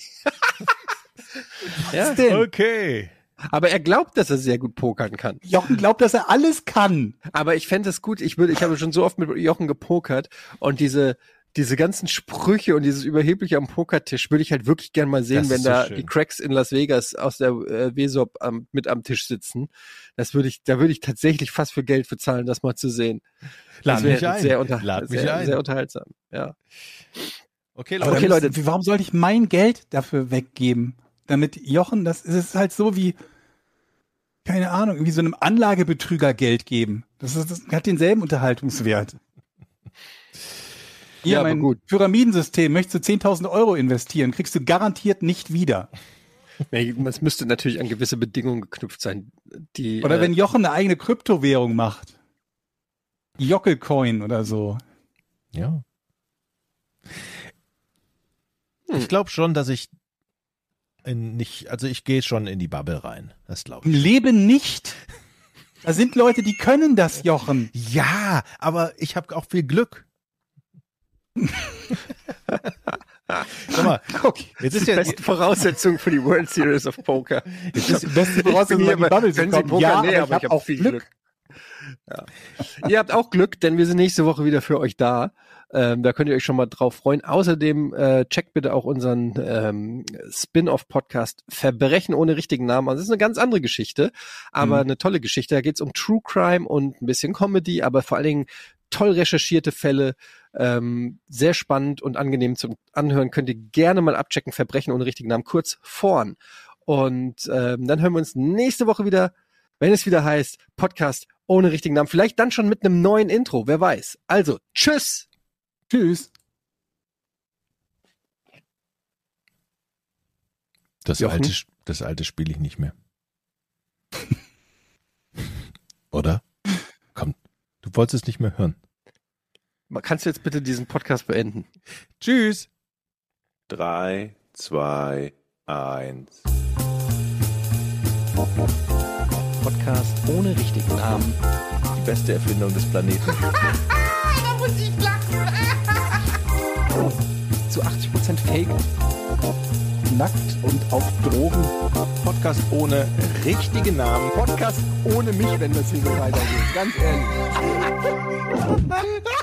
ja? Okay. aber er glaubt, dass er sehr gut pokern kann. Jochen glaubt, dass er alles kann. Aber ich fände es gut. Ich würde, ich habe schon so oft mit Jochen gepokert und diese diese ganzen Sprüche und dieses überhebliche am Pokertisch würde ich halt wirklich gern mal sehen, Das wenn so da schön. die Cracks in Las Vegas aus der äh, WSOP am, mit am Tisch sitzen. Das würde ich, da würde ich tatsächlich fast für Geld bezahlen, das mal zu sehen. Lad mich ein. Sehr, unter, Lad mich sehr, ein. sehr unterhaltsam. Ja. Okay, Leute. Okay, Leute. Warum sollte ich mein Geld dafür weggeben? Damit Jochen, das ist halt so wie, keine Ahnung, irgendwie so einem Anlagebetrüger Geld geben. Das, ist, das hat denselben Unterhaltungswert. Hier, Ja, aber mein gut. Pyramidensystem, möchtest du 10.000 Euro investieren, kriegst du garantiert nicht wieder. Es müsste natürlich an gewisse Bedingungen geknüpft sein, die. Oder äh, wenn Jochen eine eigene Kryptowährung macht. Jockelcoin oder so. Ja. Hm. Ich glaube schon, dass ich in nicht, also ich gehe schon in die Bubble rein. Das glaube ich. Leben nicht. Da sind Leute, die können das, Jochen. Ja, aber ich habe auch viel Glück. Sag mal, okay. jetzt ist die ja, besten Voraussetzungen für die World Series of Poker. Das ist die beste Voraussetzung, hier Bubble wenn Sie. Poker, Ja, nee, aber ich habe hab auch viel Glück. Glück. Ja. ihr habt auch Glück, denn wir sind nächste Woche wieder für euch da. Ähm, da könnt ihr euch schon mal drauf freuen. Außerdem äh, checkt bitte auch unseren ähm, Spin-off-Podcast Verbrechen ohne richtigen Namen. Also das ist eine ganz andere Geschichte, aber Mhm. eine tolle Geschichte. Da geht's um True Crime und ein bisschen Comedy, aber vor allen Dingen toll recherchierte Fälle. Ähm, sehr spannend und angenehm zum Anhören. Könnt ihr gerne mal abchecken. Verbrechen ohne richtigen Namen, kurz vorn. Und ähm, dann hören wir uns nächste Woche wieder, wenn es wieder heißt Podcast ohne richtigen Namen. Vielleicht dann schon mit einem neuen Intro, wer weiß. Also, tschüss! Tschüss. das Jochen? alte, das alte spiele ich nicht mehr. Oder? Komm, du wolltest es nicht mehr hören. Kannst du jetzt bitte diesen Podcast beenden? Tschüss. Drei, zwei, eins. Podcast ohne richtigen Namen. Die beste Erfindung des Planeten. Da muss ich lachen. Zu 80% Fake. Nackt und auf Drogen. Podcast ohne richtigen Namen. Podcast ohne mich, wenn das hier so weitergeht. Ganz ehrlich.